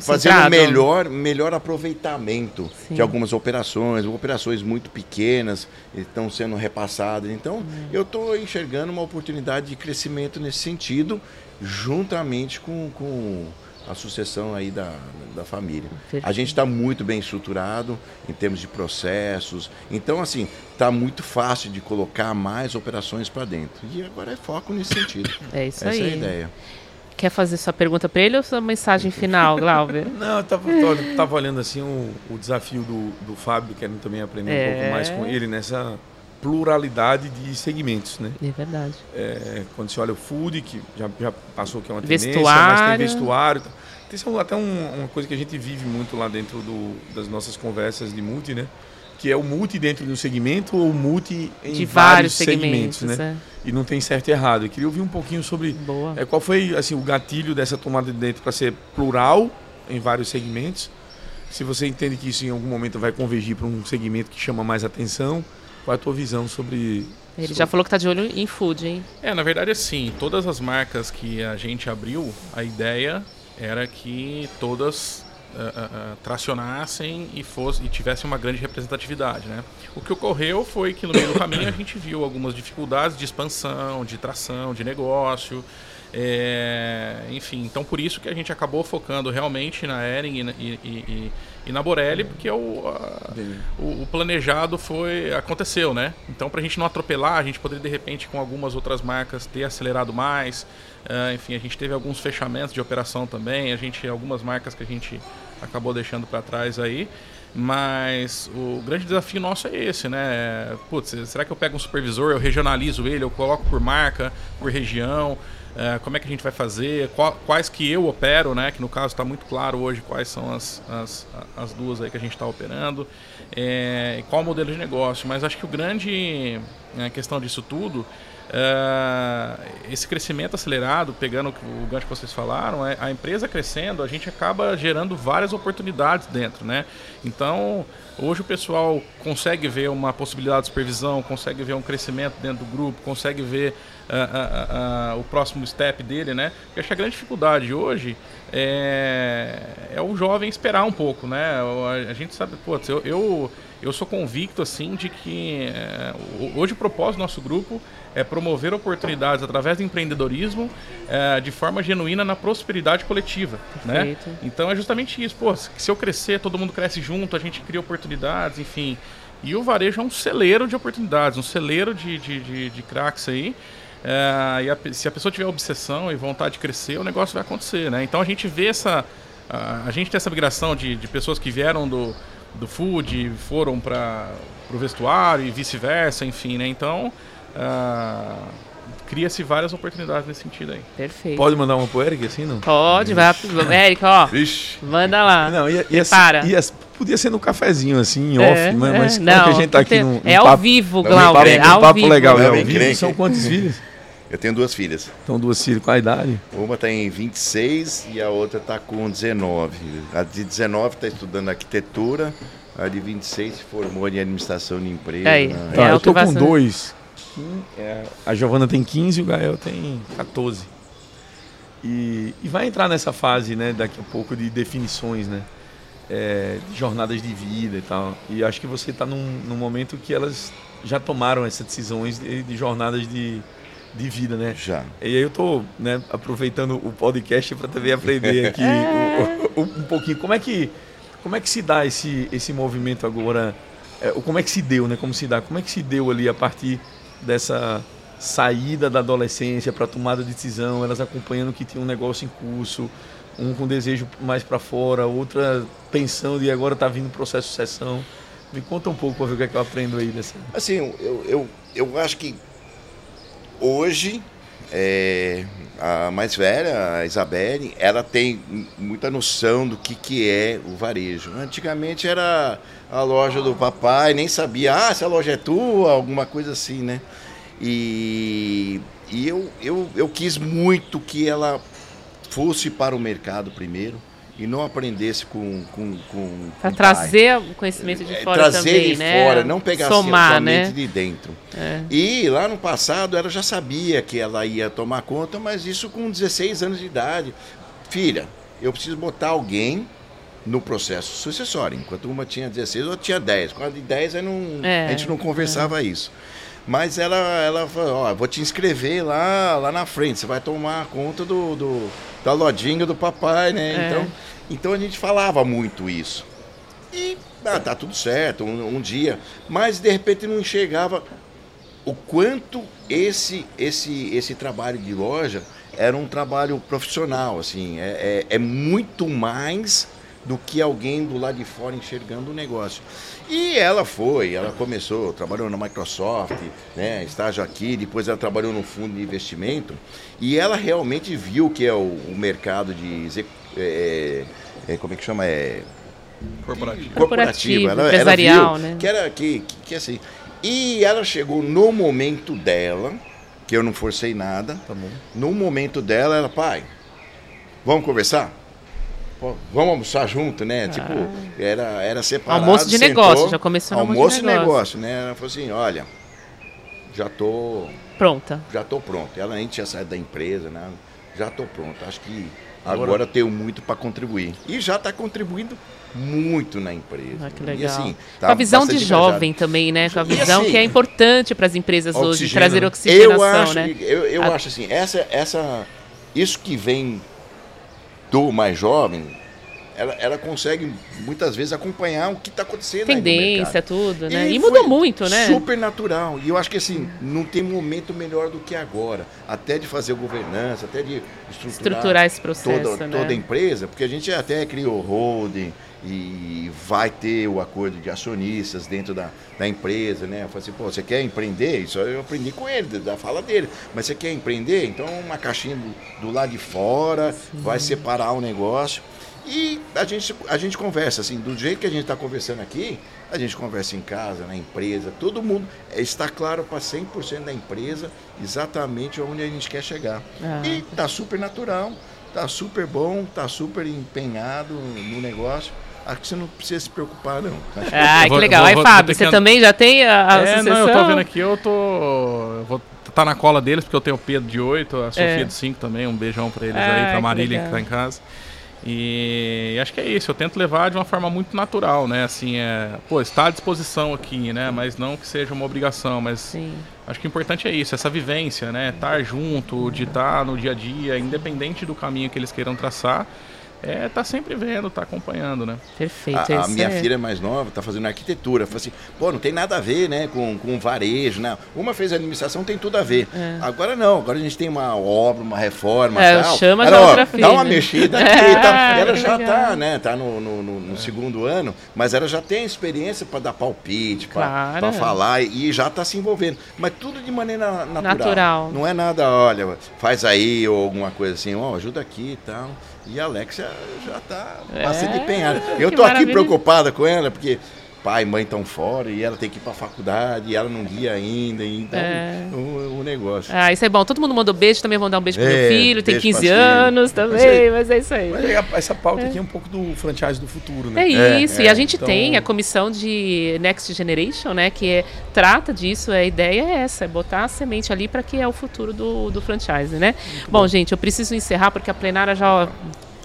fazendo melhor, melhor aproveitamento Sim. de algumas operações, operações muito pequenas estão sendo repassadas. Então, hum. eu estou enxergando uma oportunidade de crescimento nesse sentido, juntamente com, com a sucessão aí da, da família. Perfeito. A gente está muito bem estruturado em termos de processos. Então, assim, está muito fácil de colocar mais operações para dentro. E agora é foco nesse sentido. É isso Essa aí. Essa é a ideia. Quer fazer sua pergunta para ele ou sua mensagem final, Glauber? Não, eu estava olhando assim o, o desafio do, do Fábio, querendo também aprender é... um pouco mais com ele nessa pluralidade de segmentos, né? É verdade. É, quando você olha o food, que já, já passou que é uma tendência, mas tem vestuário. Tem até um, uma coisa que a gente vive muito lá dentro do, das nossas conversas de multi, né? Que é o multi dentro do segmento ou multi em de vários, segmentos, segmentos né? É. E não tem certo e errado. Eu queria ouvir um pouquinho sobre é, qual foi assim o gatilho dessa tomada de dentro para ser plural em vários segmentos. Se você entende que isso em algum momento vai convergir para um segmento que chama mais atenção, qual é a tua visão sobre ele sobre... já falou que está de olho em food, hein? É, na verdade, assim, todas as marcas que a gente abriu, a ideia era que todas uh, uh, tracionassem e, fosse, e tivessem uma grande representatividade. Né? O que ocorreu foi que no meio do caminho a gente viu algumas dificuldades de expansão, de tração, de negócio. É, enfim, então por isso que a gente acabou focando realmente na Ering e, e, e, e na Borelli, porque o, a, o, o, planejado foi aconteceu, né? Então para a gente não atropelar, a gente poderia de repente com algumas outras marcas ter acelerado mais. Uh, enfim, a gente teve alguns fechamentos de operação também, a gente algumas marcas que a gente acabou deixando para trás aí. Mas o grande desafio nosso é esse, né? Putz, será que eu pego um supervisor, eu regionalizo ele, eu coloco por marca, por região? É, como é que a gente vai fazer, qual, quais que eu opero, né? Que no caso está muito claro hoje quais são as, as, as duas aí que a gente está operando, é, qual o modelo de negócio. Mas acho que o grande a questão disso tudo Uh, esse crescimento acelerado, pegando o gancho que vocês falaram, é, a empresa crescendo, a gente acaba gerando várias oportunidades dentro, né? Então, hoje o pessoal consegue ver uma possibilidade de supervisão, consegue ver um crescimento dentro do grupo, consegue ver uh, uh, o próximo step dele, né? Porque acho que a grande dificuldade hoje é, é o jovem esperar um pouco, né? A, gente sabe, pô, eu, eu, eu sou convicto, assim, de que é, hoje o propósito do nosso grupo é promover oportunidades através do empreendedorismo é, de forma genuína na prosperidade coletiva, né? Perfeito. né? Então é justamente isso, pô, se eu crescer, todo mundo cresce junto, a gente cria oportunidades, enfim. E o varejo é um celeiro de oportunidades, um celeiro de, de, de, de craques aí, é, e a, se a pessoa tiver obsessão e vontade de crescer, o negócio vai acontecer, né? Então a gente vê essa. A, a gente tem essa migração de, de pessoas que vieram do, do food foram para o vestuário e vice-versa, enfim, né? Então. Uh, cria-se várias oportunidades nesse sentido aí. Perfeito. Pode mandar uma pro Eric assim, não? Pode, vai. Eric, ó. Vixe. Manda lá. Não, ia, ia, Para. Ia, podia ser no cafezinho, assim, em é, off, mas, mas é, não, que a gente tá aqui no, no É papo, ao vivo, Glauber. É ao papo vivo. legal, é ao vivo. São quantos filhos? Eu tenho duas filhas. Então, duas filhas, qual a idade? Uma está em 26 e a outra está com 19. A de 19 está estudando arquitetura, a de 26 se formou em administração de empresa. Aí, né? tá, é eu tô com dois. É, a Giovana tem 15 e o Gael tem 14. E, e vai entrar nessa fase, né, daqui a pouco, de definições, né? É, de jornadas de vida e tal. E acho que você está num, num momento que elas já tomaram essas decisões de, de jornadas de de vida, né? Já. E aí eu tô né, aproveitando o podcast para também aprender aqui é. um, um, pouquinho. Como é que como é que se dá esse, esse movimento agora? É, como é que se deu, né? Como se dá? Como é que se deu ali a partir dessa saída da adolescência para tomada de decisão, elas acompanhando que tinha um negócio em curso, um com desejo mais para fora, outra pensando e agora está vindo o processo de sucessão. Me conta um pouco para ver o que, é que eu aprendo aí dessa. Assim, eu, eu, eu acho que hoje, é, a mais velha, a Isabelle, ela tem muita noção do que, que é o varejo. Antigamente era a loja do papai, nem sabia, ah, essa loja é tua, alguma coisa assim, né? E, e eu, eu, eu quis muito que ela fosse para o mercado primeiro e não aprendesse com com, com para trazer o conhecimento de é, fora trazer também, de né? fora não pegar Somar, somente né? de dentro é. e lá no passado ela já sabia que ela ia tomar conta mas isso com 16 anos de idade filha eu preciso botar alguém no processo sucessório enquanto uma tinha 16 outra tinha 10 com a de 10 aí não, é. a gente não conversava é. isso mas ela, ela falou, ó, vou te inscrever lá, lá na frente, você vai tomar conta do, do da lojinha do papai, né? É. Então, então a gente falava muito isso. E ah, tá tudo certo, um, um, dia. Mas de repente não enxergava o quanto esse, esse, esse trabalho de loja era um trabalho profissional, assim, é, é, é muito mais do que alguém do lado de fora enxergando o negócio. E ela foi, ela começou, trabalhou na Microsoft, né, estágio aqui, depois ela trabalhou no fundo de investimento, e ela realmente viu que é o, o mercado de é, é, como é que chama? É, corporativo. corporativo, ela, empresarial, ela viu né? Que era que, que, que assim. E ela chegou no momento dela, que eu não forcei nada. Tá no momento dela, ela, pai, vamos conversar? Vamos almoçar junto, né? Ah. Tipo, era, era separado. Almoço de sentou, negócio, já começou no almoço de negócio. negócio, né? Ela falou assim, olha, já tô... Pronta. Já tô pronta. Ela nem tinha saído da empresa, né? Já tô pronta. Acho que agora, agora tenho muito para contribuir. E já está contribuindo muito na empresa. Ah, que legal. E, assim, tá Com a visão de jovem engajado. também, né? Com a visão assim, que é importante para as empresas hoje, trazer oxigenação, eu acho, né? Eu, eu a... acho assim, essa, essa, isso que vem do mais jovem, ela, ela consegue muitas vezes acompanhar o que está acontecendo. Tendência, tudo, né? E, e mudou muito, né? Super natural. E eu acho que assim, não tem momento melhor do que agora. Até de fazer governança, até de estruturar, estruturar esse processo. Toda, né? toda a empresa, porque a gente até criou holding e vai ter o acordo de acionistas dentro da, da empresa, né? Eu falei assim, pô, você quer empreender? Isso eu aprendi com ele, da fala dele. Mas você quer empreender? Então uma caixinha do, do lado de fora, Sim. vai separar o negócio. E a gente, a gente conversa, assim, do jeito que a gente está conversando aqui, a gente conversa em casa, na empresa, todo mundo está claro para 100% da empresa exatamente onde a gente quer chegar. Ah. E está super natural, está super bom, está super empenhado no negócio. Acho que você não precisa se preocupar, não. Ah, que legal. Aí, Fábio, você também já tem a, a é, associação? Não, eu tô vendo aqui, eu tô... Eu vou tá na cola deles, porque eu tenho o Pedro de 8, a Sofia é. de 5 também. Um beijão para eles ah, aí, pra Marília que, que tá em casa. E acho que é isso, eu tento levar de uma forma muito natural, né? Assim, é, pô, está à disposição aqui, né? Mas não que seja uma obrigação, mas Sim. acho que o importante é isso, essa vivência, né? Estar junto, de estar no dia a dia, independente do caminho que eles queiram traçar é, tá sempre vendo, tá acompanhando, né? Perfeito. A, a minha é... filha mais nova tá fazendo arquitetura. Falei assim, pô, não tem nada a ver, né, com, com varejo, né? Uma fez administração, tem tudo a ver. É. Agora não, agora a gente tem uma obra, uma reforma, é, tal. Chama ela, já outra filha. Dá uma mexida aqui, é, tá, ela já legal. tá, né, tá no, no, no, no segundo ano, mas ela já tem experiência para dar palpite, para claro. falar e já tá se envolvendo. Mas tudo de maneira natural. natural. Não é nada, olha, faz aí ou alguma coisa assim, ó, oh, ajuda aqui e tal. E a Alexia já está é, bastante empenhada. Eu estou aqui preocupada com ela, porque pai e mãe estão fora e ela tem que ir para a faculdade e ela não guia ainda, então é. o, o, negócio. Ah, isso é bom. Todo mundo mandou beijo, também vou dar um beijo pro é, meu filho, tem 15 anos também, mas é, isso aí. Mas essa pauta é. aqui é um pouco do franchise do futuro, né? É, é isso, e a gente então... tem a comissão de Next Generation, né, que é, trata disso, a ideia é essa, é botar a semente ali para que é o futuro do, do franchise, né? Bom, bom, gente, eu preciso encerrar porque a plenária já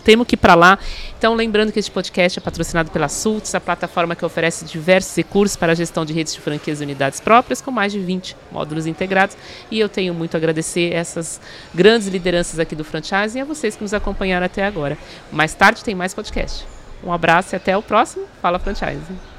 temos que ir para lá. Então, lembrando que este podcast é patrocinado pela Sults, a plataforma que oferece diversos recursos para a gestão de redes de franquias e unidades próprias, com mais de 20 módulos integrados. E eu tenho muito a agradecer essas grandes lideranças aqui do franchise e a vocês que nos acompanharam até agora. Mais tarde tem mais podcast. Um abraço e até o próximo. Fala Franchise.